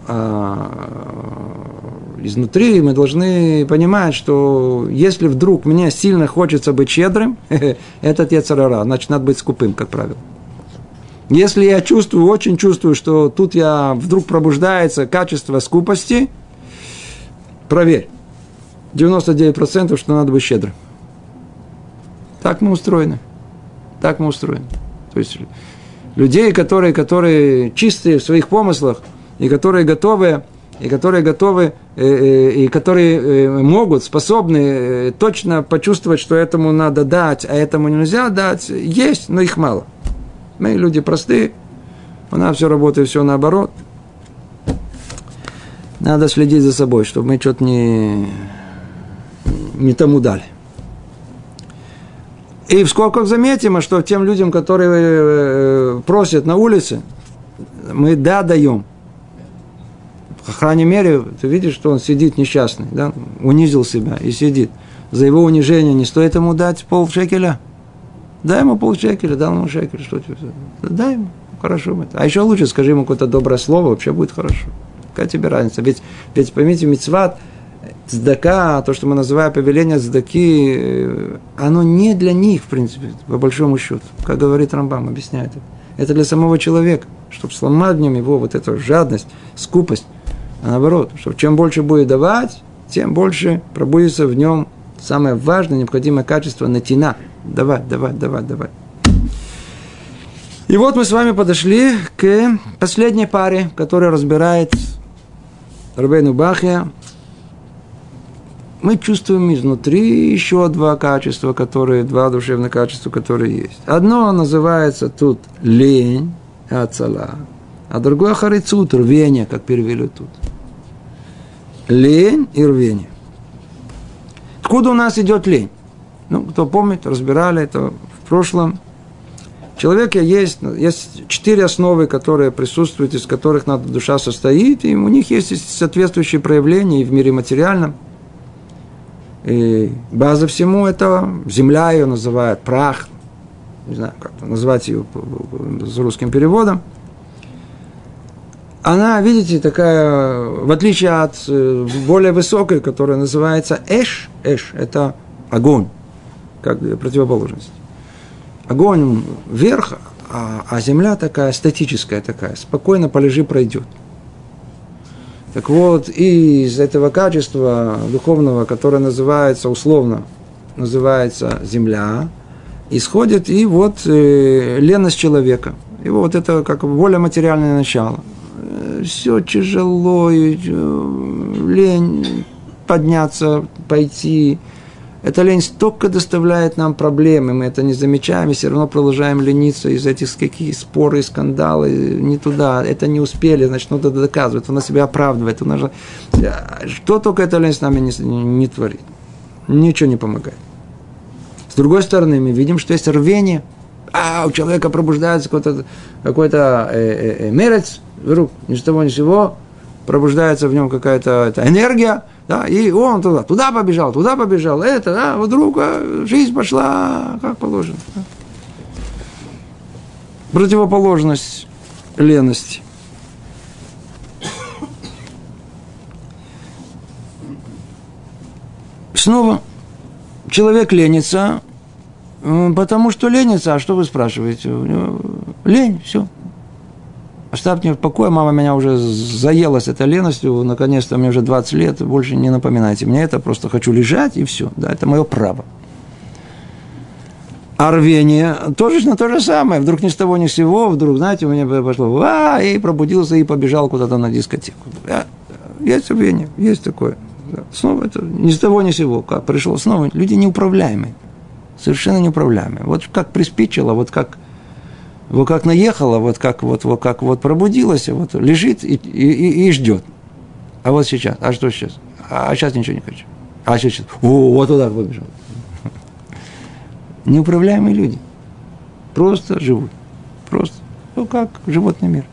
Speaker 1: а, изнутри мы должны понимать, что если вдруг мне сильно хочется быть щедрым, это яцерара, значит, надо быть скупым, как правило. Если я чувствую, очень чувствую, что тут я вдруг пробуждается качество скупости, проверь. 99% что надо быть щедрым. Так мы устроены. Так мы устроены. То есть людей, которые, которые чистые в своих помыслах, и которые готовы, и которые готовы, э, э, и которые э, могут, способны точно почувствовать, что этому надо дать, а этому нельзя дать, есть, но их мало. Мы люди простые, у нас все работает, все наоборот. Надо следить за собой, чтобы мы что-то не, не тому дали. И в скобках заметим, что тем людям, которые э, просят на улице, мы да даем. По крайней мере, ты видишь, что он сидит несчастный, да, унизил себя и сидит. За его унижение не стоит ему дать пол шекеля. Дай ему пол шекеля, дал ему шекель, что тебе? Дай ему, хорошо. А еще лучше скажи ему какое-то доброе слово, вообще будет хорошо. Какая тебе разница? Ведь, ведь поймите, мецват – цдака, то, что мы называем повеление цдаки, э, оно не для них, в принципе, по большому счету. Как говорит Рамбам, объясняет это. Это для самого человека, чтобы сломать в нем его вот эту жадность, скупость. А наоборот, чтобы чем больше будет давать, тем больше пробудется в нем самое важное, необходимое качество натина. Давать, давать, давать, давать. И вот мы с вами подошли к последней паре, которая разбирает Рабейну Бахия, мы чувствуем изнутри еще два качества, которые, два душевных качества, которые есть. Одно называется тут лень, ацала, а другое харицут, рвение, как перевели тут. Лень и рвение. Откуда у нас идет лень? Ну, кто помнит, разбирали это в прошлом. В человеке есть, есть четыре основы, которые присутствуют, из которых надо душа состоит, и у них есть соответствующие проявления и в мире материальном – и база всему это земля ее называют, прах, не знаю, как назвать ее с русским переводом. Она, видите, такая, в отличие от э, более высокой, которая называется эш, эш, это огонь, как противоположность. Огонь вверх, а, а земля такая статическая такая, спокойно полежи, пройдет. Так вот, из этого качества духовного, которое называется условно, называется земля, исходит и вот э, леность человека. И вот это как более материальное начало. Э, Все тяжело, э, лень подняться, пойти, эта лень столько доставляет нам проблемы, мы это не замечаем, и все равно продолжаем лениться из этих какие споры, скандалы, не туда, это не успели, значит, надо доказывать, она себя оправдывает, она же... что только эта лень с нами не, не творит, ничего не помогает. С другой стороны, мы видим, что есть рвение, а у человека пробуждается какой-то какой э, э, э, мерец, вдруг ни с того ни с сего, пробуждается в нем какая-то энергия, да, и он туда, туда побежал, туда побежал, это, да, вдруг а, жизнь пошла как положено. Да. Противоположность лености. Снова человек ленится, потому что ленится, а что вы спрашиваете? Лень, все. Оставьте меня в покое, мама меня уже заелась этой леностью, наконец-то мне уже 20 лет, больше не напоминайте мне это, просто хочу лежать и все, да, это мое право. А тоже на то же самое. Вдруг ни с того ни с сего, вдруг, знаете, у меня пошло, а, и пробудился, и побежал куда-то на дискотеку. Есть рвение, есть такое. Снова это ни с того ни с сего. Как пришел снова, люди неуправляемые. Совершенно неуправляемые. Вот как приспичило, вот как вот как наехала, вот как вот, вот как вот пробудилась, вот лежит и, и, и ждет. А вот сейчас, а что сейчас? А, а сейчас ничего не хочу. А сейчас, о, вот туда побежал. Неуправляемые люди. Просто живут. Просто. Ну, как животный мир.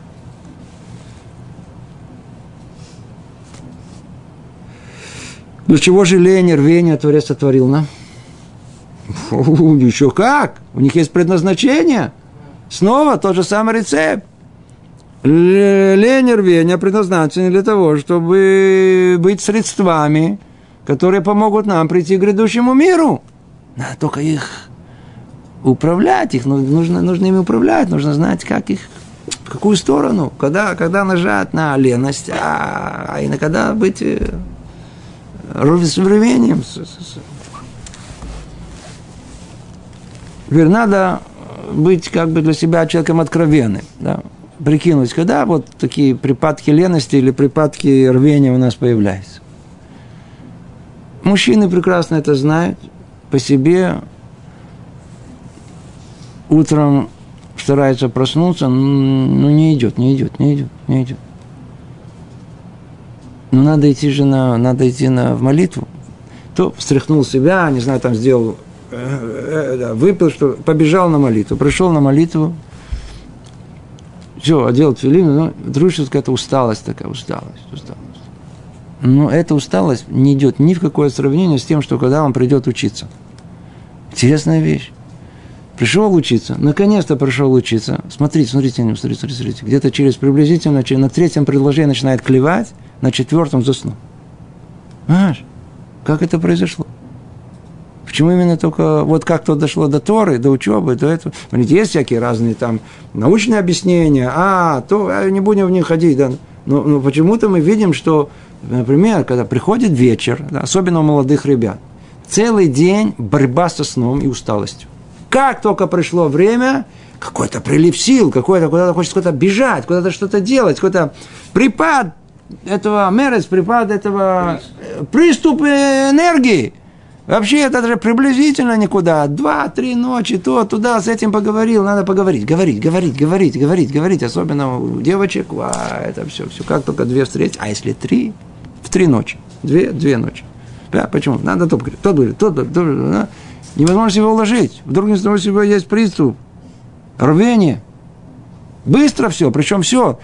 Speaker 1: Для чего же лень, рвение Творец сотворил нам? Еще как? У них есть предназначение – Снова тот же самый рецепт. Лень и рвение предназначены для того, чтобы быть средствами, которые помогут нам прийти к грядущему миру. Надо только их управлять, их нужно, нужно ими управлять, нужно знать, как их, в какую сторону, когда, когда нажать на леность, а, а и на когда быть э, с временем, Теперь надо быть как бы для себя человеком откровенным. Да? Прикинуть, когда вот такие припадки лености или припадки рвения у нас появляются. Мужчины прекрасно это знают по себе. Утром старается проснуться, ну не идет, не идет, не идет, не идет. Ну надо идти же на, надо идти на, в молитву. То встряхнул себя, не знаю, там сделал выпил, что побежал на молитву, пришел на молитву, все, одел тфилин, ну, вдруг какая-то усталость такая, усталость, усталость. Но эта усталость не идет ни в какое сравнение с тем, что когда он придет учиться. Интересная вещь. Пришел учиться, наконец-то пришел учиться. Смотрите, смотрите, смотрите, смотрите, смотрите. Где-то через приблизительно, на третьем предложении начинает клевать, на четвертом заснул. Понимаешь? Как это произошло? Почему именно только вот как то дошло до Торы, до учебы, до этого? Смотрите, есть всякие разные там научные объяснения, а, то а, не будем в них ходить, да. Но, но почему-то мы видим, что, например, когда приходит вечер, да, особенно у молодых ребят, целый день борьба со сном и усталостью. Как только пришло время, какой-то прилив сил, какой-то куда-то хочется куда-то бежать, куда-то что-то делать, какой-то припад этого мерец, припад этого приступ энергии – Вообще это даже приблизительно никуда. Два-три ночи, то, туда, с этим поговорил. Надо поговорить, говорить, говорить, говорить, говорить, говорить. Особенно у девочек, а, это все, все. Как только две встречи. А если три? В три ночи. Две, две ночи. Да, почему? Надо то говорить, тот говорит, тот, тот, тот, да? Невозможно себя уложить. Вдруг не того себя есть приступ. Рвение. Быстро все, причем все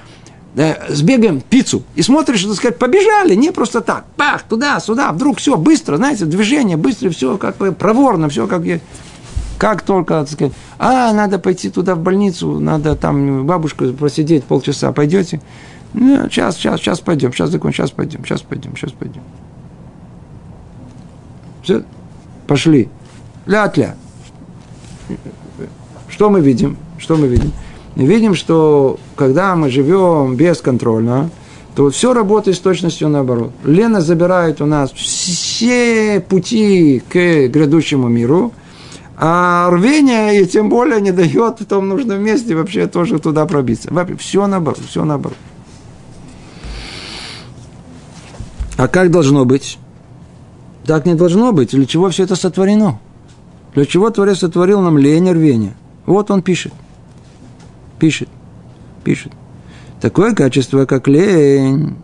Speaker 1: да, сбегаем пиццу, и смотришь, так сказать, побежали, не просто так, пах, туда, сюда, вдруг все быстро, знаете, движение быстро, все как бы проворно, все как как только, так сказать, а, надо пойти туда в больницу, надо там бабушку просидеть полчаса, пойдете? Ну, сейчас, сейчас, сейчас пойдем, сейчас закончим, сейчас пойдем, сейчас пойдем, сейчас пойдем. Все, пошли. Ля-тля. Что мы видим? Что мы видим? Мы видим, что когда мы живем бесконтрольно, то все работает с точностью наоборот. Лена забирает у нас все пути к грядущему миру, а рвение и тем более не дает в том нужном месте вообще тоже туда пробиться. Вообще, все наоборот, все наоборот. А как должно быть? Так не должно быть. Для чего все это сотворено? Для чего Творец сотворил нам лень и рвение? Вот он пишет пишет, пишет. Такое качество, как лень,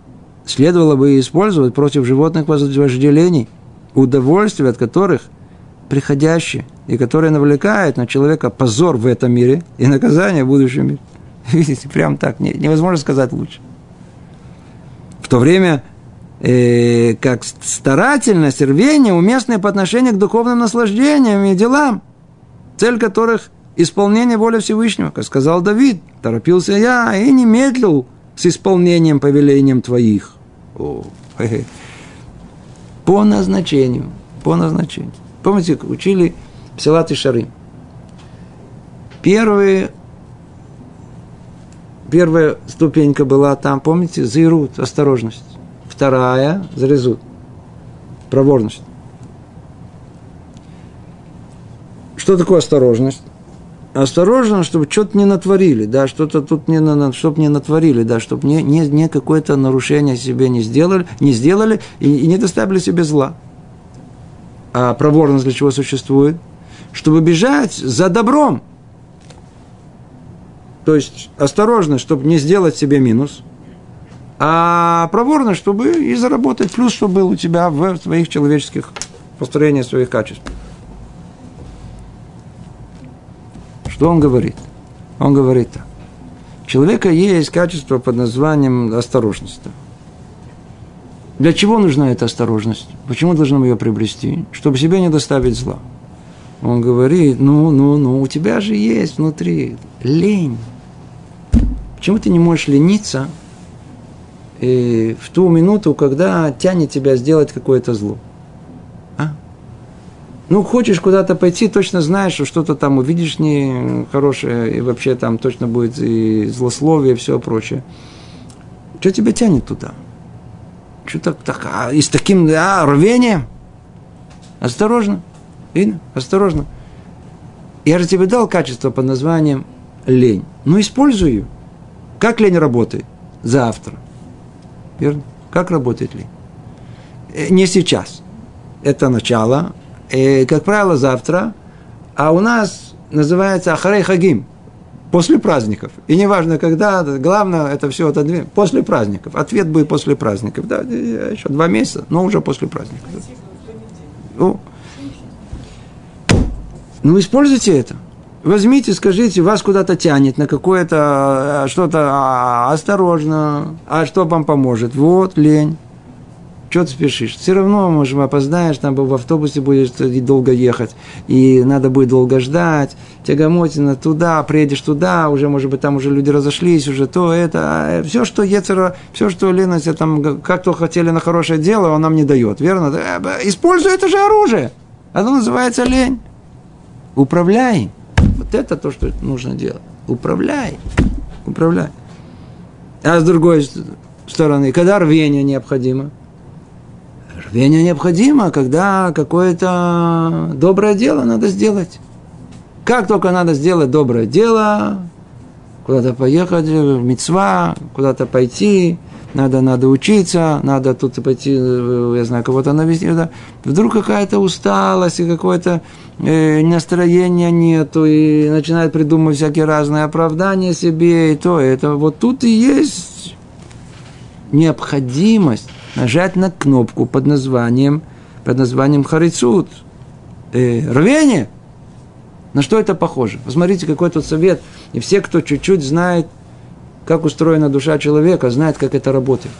Speaker 1: следовало бы использовать против животных вожделений, удовольствия от которых приходящие, и которые навлекают на человека позор в этом мире и наказание в будущем мире. Видите, прям так, невозможно сказать лучше. В то время э, как старательность, рвение уместные по отношению к духовным наслаждениям и делам, цель которых исполнение воли Всевышнего, как сказал Давид, торопился я и не медлил с исполнением повелением твоих. О, По назначению, по назначению. Помните, учили Псилат и Шары. Первые, первая ступенька была там, помните, зирут, осторожность. Вторая, зарезут, проворность. Что такое осторожность? Осторожно, чтобы что-то не натворили, да, что-то тут не, чтобы не натворили, да, чтобы не, не, не какое-то нарушение себе не сделали, не сделали и, и не доставили себе зла. А проворность для чего существует? Чтобы бежать за добром. То есть осторожно, чтобы не сделать себе минус, а проворно, чтобы и заработать плюс, чтобы был у тебя в твоих человеческих построениях своих качеств. Что он говорит? Он говорит так. У человека есть качество под названием осторожность. Для чего нужна эта осторожность? Почему должны мы ее приобрести? Чтобы себе не доставить зла. Он говорит, ну, ну, ну, у тебя же есть внутри лень. Почему ты не можешь лениться и в ту минуту, когда тянет тебя сделать какое-то зло? Ну, хочешь куда-то пойти, точно знаешь, что что-то там увидишь нехорошее, и вообще там точно будет и злословие, и все прочее. Что тебя тянет туда? Что так, так а, и с таким а, рвением? Осторожно, видно, осторожно. Я же тебе дал качество под названием лень. Ну, используй ее. Как лень работает? Завтра. Верно? Как работает лень? Э, не сейчас. Это начало. И, как правило, завтра. А у нас называется Ахарей Хагим. После праздников. И неважно, когда, главное, это все отодвинуть. После праздников. Ответ будет после праздников. Да, еще два месяца, но уже после праздников. Ну, ну, используйте это. Возьмите, скажите, вас куда-то тянет на какое-то а, что-то а, осторожно, а что вам поможет? Вот, лень. Что ты спешишь? Все равно, может, опоздаешь, там в автобусе будешь долго ехать, и надо будет долго ждать, тягомотина туда, приедешь туда, уже, может быть, там уже люди разошлись, уже то, это, а, все, что Ецера, все, что Лена, там, как то хотели на хорошее дело, он нам не дает, верно? Э, используй это же оружие. Оно называется лень. Управляй. Вот это то, что нужно делать. Управляй. Управляй. А с другой стороны, когда рвение необходимо – Рвение необходимо, когда какое-то доброе дело надо сделать. Как только надо сделать доброе дело, куда-то поехать, в мецва, куда-то пойти, надо, надо учиться, надо тут пойти, я знаю, кого-то навести. Да. Вдруг какая-то усталость и какое-то э, настроения нету, и начинает придумывать всякие разные оправдания себе, и то, это. Вот тут и есть необходимость нажать на кнопку под названием, под названием харицут, э, рвение. На что это похоже? Посмотрите, какой тут совет. И все, кто чуть-чуть знает, как устроена душа человека, знает, как это работает.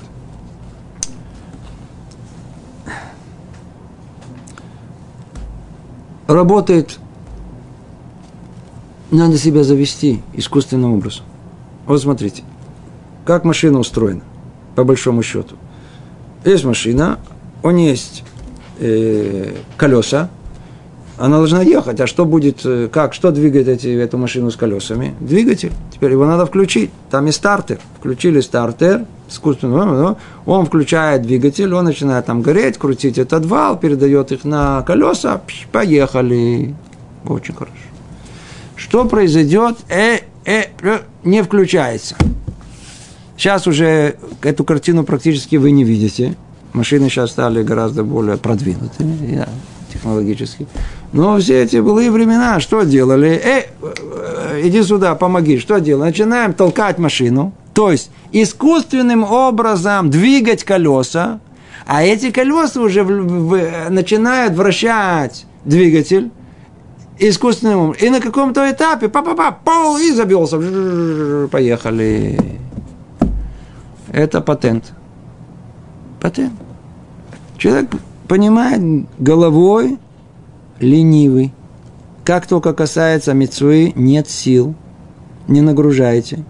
Speaker 1: Работает, надо себя завести искусственным образом. Вот смотрите, как машина устроена, по большому счету – есть машина, у нее есть э, колеса, она должна ехать. А что будет, э, как, что двигает эти, эту машину с колесами? Двигатель. Теперь его надо включить. Там и стартер. Включили стартер, искусственно, он включает двигатель, он начинает там гореть, крутить этот вал, передает их на колеса, поехали. Очень хорошо. Что произойдет? Э, э, э, не включается. Сейчас уже эту картину практически вы не видите. Машины сейчас стали гораздо более продвинутыми технологически. Но все эти былые времена что делали? Э, э, иди сюда, помоги. Что делали? Начинаем толкать машину. То есть искусственным образом двигать колеса, а эти колеса уже в, в, начинают вращать двигатель искусственным образом. И на каком-то этапе, па-па-па, пол, и забился. Поехали. Это патент. Патент. Человек понимает головой ленивый. Как только касается мецвы, нет сил, не нагружайте.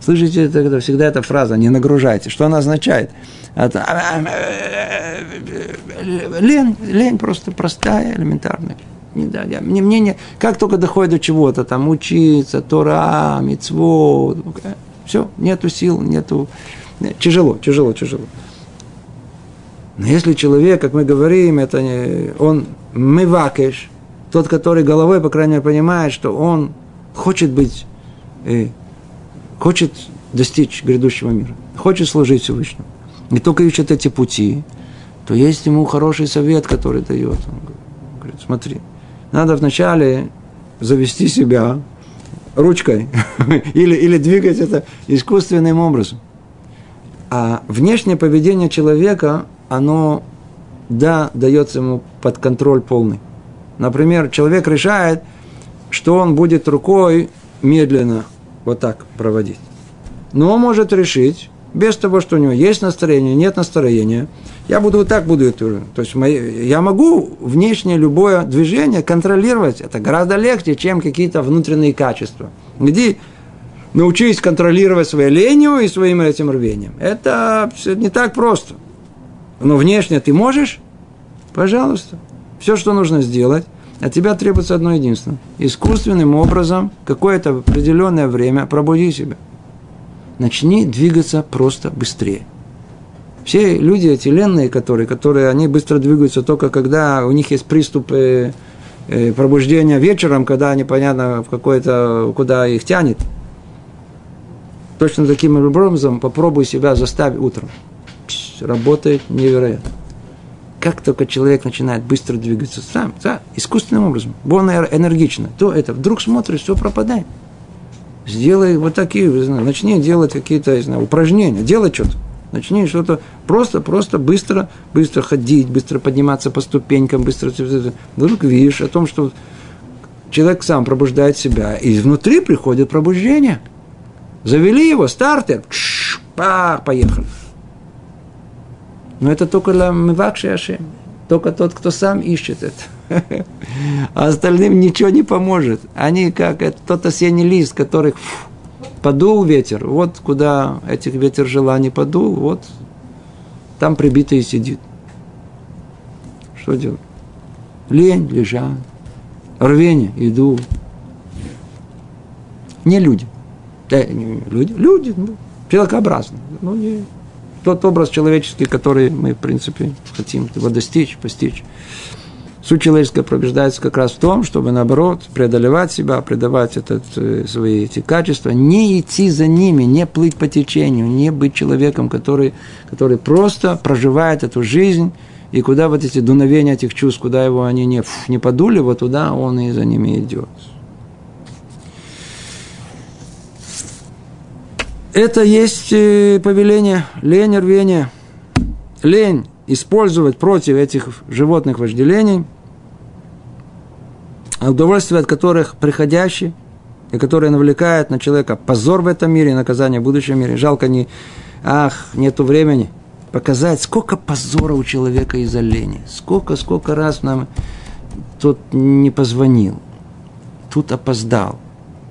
Speaker 1: Слышите, это, это всегда эта фраза «не нагружайте». Что она означает? Это, лень, лень просто простая, элементарная. Не, да, я, мне, мне не, как только доходит до чего-то, там, учиться, Тора, Мицво, все, нету сил, нету... Тяжело, тяжело, тяжело. Но если человек, как мы говорим, это не, он мывакеш, тот, который головой, по крайней мере, понимает, что он хочет быть, э, хочет достичь грядущего мира, хочет служить Всевышнему, и только ищет эти пути, то есть ему хороший совет, который дает. Он говорит, смотри, надо вначале завести себя ручкой или, или двигать это искусственным образом. А внешнее поведение человека, оно, да, дается ему под контроль полный. Например, человек решает, что он будет рукой медленно вот так проводить. Но он может решить, без того, что у него есть настроение, нет настроения, я буду вот так буду это. То есть я могу внешнее любое движение контролировать. Это гораздо легче, чем какие-то внутренние качества. Где научись контролировать свою ленью и своим этим рвением. Это не так просто. Но внешне ты можешь? Пожалуйста. Все, что нужно сделать, от тебя требуется одно единственное. Искусственным образом, какое-то определенное время пробуди себя. Начни двигаться просто быстрее. Все люди эти которые, которые они быстро двигаются только когда у них есть приступы э, пробуждение вечером, когда непонятно в какое-то, куда их тянет. Точно таким образом попробуй себя заставить утром. Пш, работает невероятно. Как только человек начинает быстро двигаться сам, да, искусственным образом, он энергично, то это вдруг смотришь, все пропадает. Сделай вот такие, начни делать какие-то, упражнения, делай что-то. Начни что-то просто, просто быстро, быстро ходить, быстро подниматься по ступенькам, быстро... Вдруг видишь о том, что человек сам пробуждает себя, и внутри приходит пробуждение. Завели его, стартер, чш, пах, поехали. Но это только для Мивакши Ашем. Только тот, кто сам ищет это. А остальным ничего не поможет. Они как тот осенний лист, который фу, подул ветер, вот куда этих ветер желаний подул, вот там прибитый сидит. Что делать? Лень, лежать. Рвение, иду. Не люди. Э, не люди, люди, ну, человекообразные. Ну, не тот образ человеческий, который мы, в принципе, хотим его достичь, постичь. Суть человеческая пробуждается как раз в том, чтобы, наоборот, преодолевать себя, предавать этот, э, свои эти качества, не идти за ними, не плыть по течению, не быть человеком, который, который просто проживает эту жизнь, и куда вот эти дуновения этих чувств, куда его они не, фу, не подули, вот туда он и за ними идет. Это есть э, повеление, лень, рвение. Лень использовать против этих животных вожделений – удовольствия от которых приходящие, и которые навлекают на человека позор в этом мире и наказание в будущем мире. Жалко не, ах, нету времени показать, сколько позора у человека из-за лени. Сколько, сколько раз нам тот не позвонил, тут опоздал,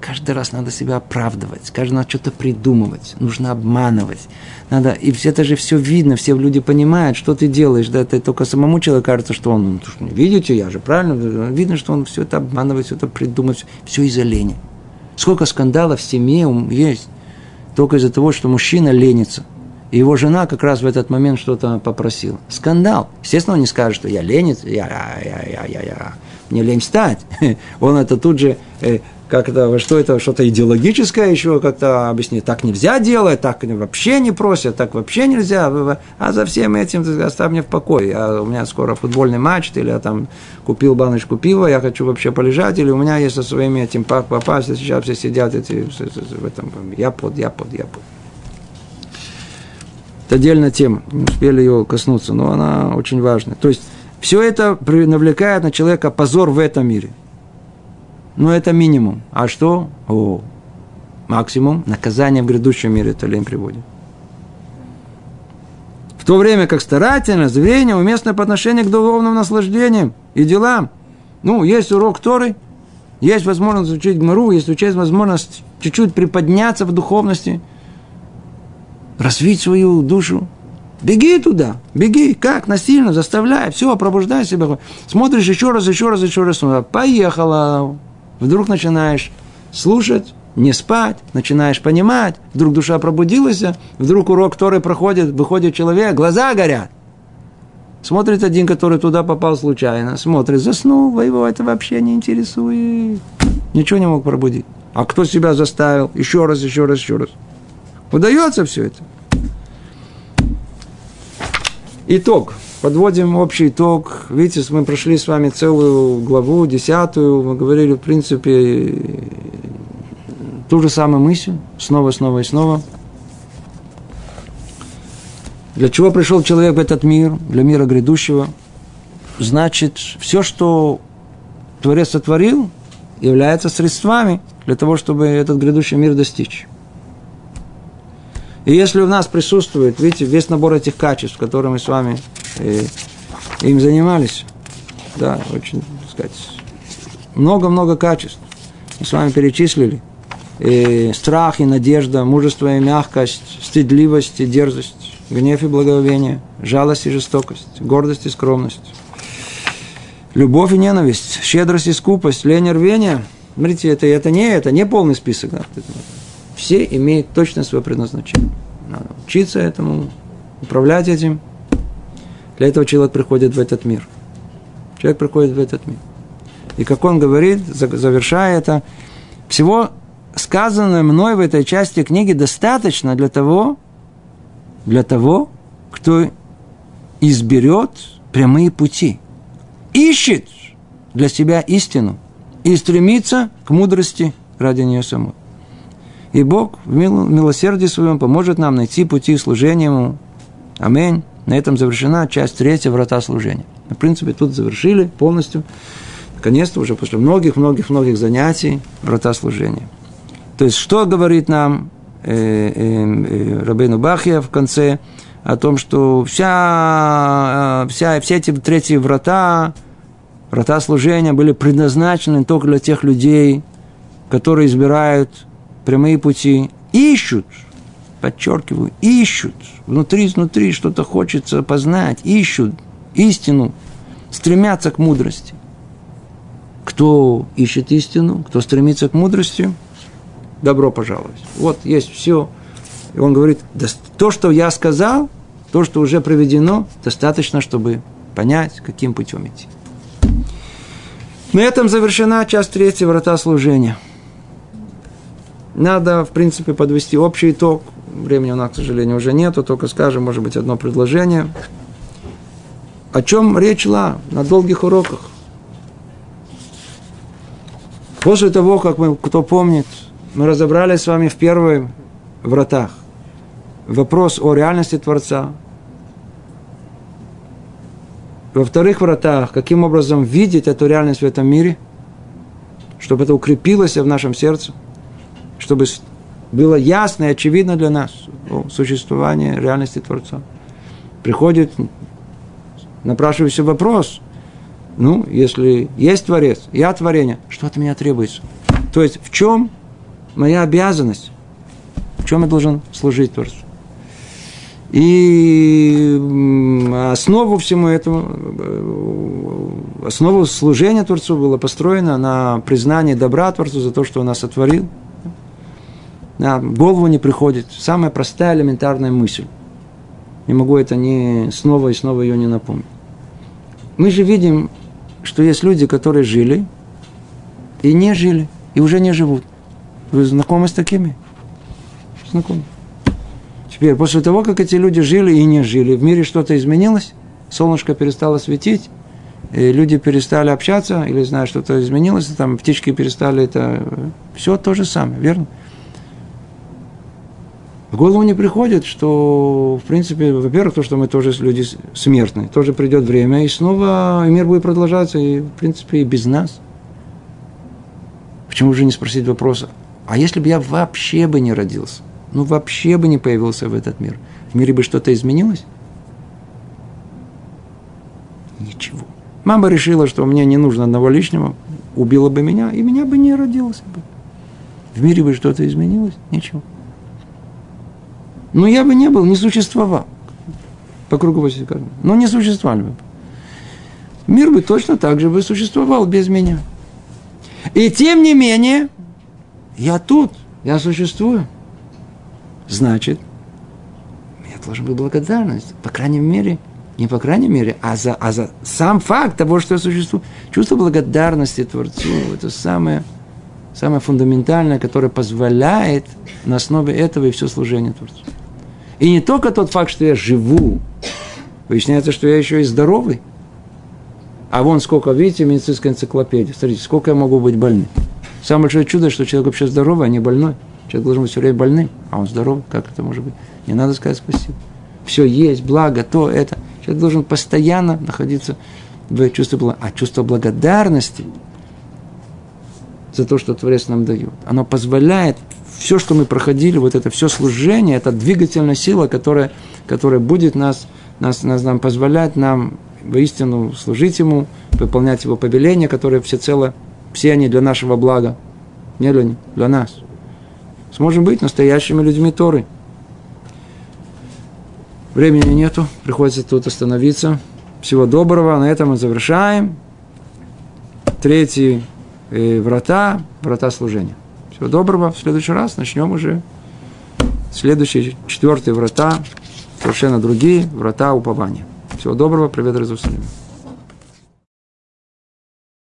Speaker 1: каждый раз надо себя оправдывать, каждый раз что-то придумывать, нужно обманывать. Надо, и это же все видно, все люди понимают, что ты делаешь, да, это только самому человеку кажется, что он, ну, видите, я же правильно, видно, что он все это обманывает, все это придумывает, все из-за лени. Сколько скандалов в семье есть, только из-за того, что мужчина ленится. И его жена как раз в этот момент что-то попросила. Скандал. Естественно, он не скажет, что я ленец, я, я, я, я, я, мне лень встать. Он это тут же э, как это, что это, что-то идеологическое еще как-то объяснить. Так нельзя делать, так вообще не просят, так вообще нельзя. А за всем этим оставь меня в покое. Я, у меня скоро футбольный матч, или я там купил баночку пива, я хочу вообще полежать, или у меня есть со своими этим попасть, сейчас все сидят эти, в этом, я под, я под, я под. Это отдельная тема, не успели ее коснуться, но она очень важная. То есть, все это навлекает на человека позор в этом мире – ну, это минимум. А что? О, максимум. Наказание в грядущем мире это лень приводит. В то время как старательность, зрение уместно по отношению к духовным наслаждениям и делам. Ну, есть урок Торы, есть возможность учить Гмару, есть учить возможность чуть-чуть приподняться в духовности, развить свою душу. Беги туда, беги, как, насильно, заставляй, все, пробуждай себя. Смотришь еще раз, еще раз, еще раз, поехала, вдруг начинаешь слушать, не спать, начинаешь понимать, вдруг душа пробудилась, вдруг урок, который проходит, выходит человек, глаза горят. Смотрит один, который туда попал случайно, смотрит, заснул, его это вообще не интересует. Ничего не мог пробудить. А кто себя заставил? Еще раз, еще раз, еще раз. Удается все это. Итог подводим общий итог. Видите, мы прошли с вами целую главу, десятую. Мы говорили, в принципе, ту же самую мысль, снова, снова и снова. Для чего пришел человек в этот мир, для мира грядущего? Значит, все, что Творец сотворил, является средствами для того, чтобы этот грядущий мир достичь. И если у нас присутствует, видите, весь набор этих качеств, которые мы с вами э, им занимались, да, очень, так сказать, много-много качеств. Мы с вами перечислили. И страх и надежда, мужество и мягкость, стыдливость и дерзость, гнев и благовение, жалость и жестокость, гордость и скромность, любовь и ненависть, щедрость и скупость, лень и рвение. Смотрите, это, это, не, это не полный список. Да? все имеют точно свое предназначение. Надо учиться этому, управлять этим. Для этого человек приходит в этот мир. Человек приходит в этот мир. И как он говорит, завершая это, всего сказанное мной в этой части книги достаточно для того, для того, кто изберет прямые пути, ищет для себя истину и стремится к мудрости ради нее самой. И Бог в милосердии своем поможет нам найти пути служения Ему. Аминь. На этом завершена часть третья врата служения. В принципе, тут завершили полностью. Наконец-то уже после многих-многих-многих занятий врата служения. То есть, что говорит нам э, э, э, Рабейну Бахья в конце о том, что вся, э, вся, все эти третьи врата, врата служения были предназначены только для тех людей, которые избирают прямые пути, ищут, подчеркиваю, ищут, внутри, внутри что-то хочется познать, ищут истину, стремятся к мудрости. Кто ищет истину, кто стремится к мудрости, добро пожаловать. Вот есть все. И он говорит, то, что я сказал, то, что уже проведено, достаточно, чтобы понять, каким путем идти. На этом завершена часть третья врата служения. Надо, в принципе, подвести общий итог. Времени у нас, к сожалению, уже нету, только скажем, может быть, одно предложение. О чем речь шла на долгих уроках? После того, как мы, кто помнит, мы разобрались с вами в первых вратах. Вопрос о реальности Творца. Во вторых вратах, каким образом видеть эту реальность в этом мире, чтобы это укрепилось в нашем сердце – чтобы было ясно и очевидно для нас о существовании реальности Творца. Приходит напрашивающийся вопрос, ну, если есть Творец, я творение, что от меня требуется? То есть, в чем моя обязанность? В чем я должен служить Творцу? И основу всему этому, э, основу служения Творцу было построено на признании добра Творцу за то, что Он нас сотворил – да, в голову не приходит. Самая простая элементарная мысль. Не могу это не снова и снова ее не напомнить. Мы же видим, что есть люди, которые жили и не жили, и уже не живут. Вы знакомы с такими? Знакомы. Теперь, после того, как эти люди жили и не жили, в мире что-то изменилось, солнышко перестало светить, люди перестали общаться, или, знаю, что-то изменилось, там птички перестали это... Все то же самое, верно? В голову не приходит, что, в принципе, во-первых, то, что мы тоже люди смертные, тоже придет время, и снова мир будет продолжаться, и, в принципе, и без нас. Почему же не спросить вопроса, а если бы я вообще бы не родился, ну, вообще бы не появился в этот мир, в мире бы что-то изменилось? Ничего. Мама решила, что мне не нужно одного лишнего, убила бы меня, и меня бы не родилось бы. В мире бы что-то изменилось? Ничего. Но я бы не был, не существовал. По кругу Василия Но не существовали бы. Мир бы точно так же бы существовал без меня. И тем не менее, я тут, я существую. Значит, я должен быть благодарность. По крайней мере, не по крайней мере, а за, а за сам факт того, что я существую. Чувство благодарности Творцу – это самое, самое фундаментальное, которое позволяет на основе этого и все служение Творцу. И не только тот факт, что я живу, выясняется, что я еще и здоровый. А вон сколько, видите, медицинская энциклопедия. Смотрите, сколько я могу быть больным. Самое большое чудо, что человек вообще здоровый, а не больной. Человек должен быть все время больным, а он здоров. Как это может быть? Не надо сказать спасибо. Все есть, благо, то, это. Человек должен постоянно находиться в чувстве, а чувство благодарности за то, что Творец нам дает. Оно позволяет все, что мы проходили, вот это все служение, это двигательная сила, которая, которая будет нас, нас, нас нам позволять нам воистину служить Ему, выполнять Его повеления, которые всецело, все они для нашего блага, не для, для нас. Сможем быть настоящими людьми Торы. Времени нету, приходится тут остановиться. Всего доброго, на этом мы завершаем. Третий э, врата, врата служения. Всего доброго. В следующий раз начнем уже следующие четвертые врата, совершенно другие врата упования. Всего доброго. Привет, Иерусалим.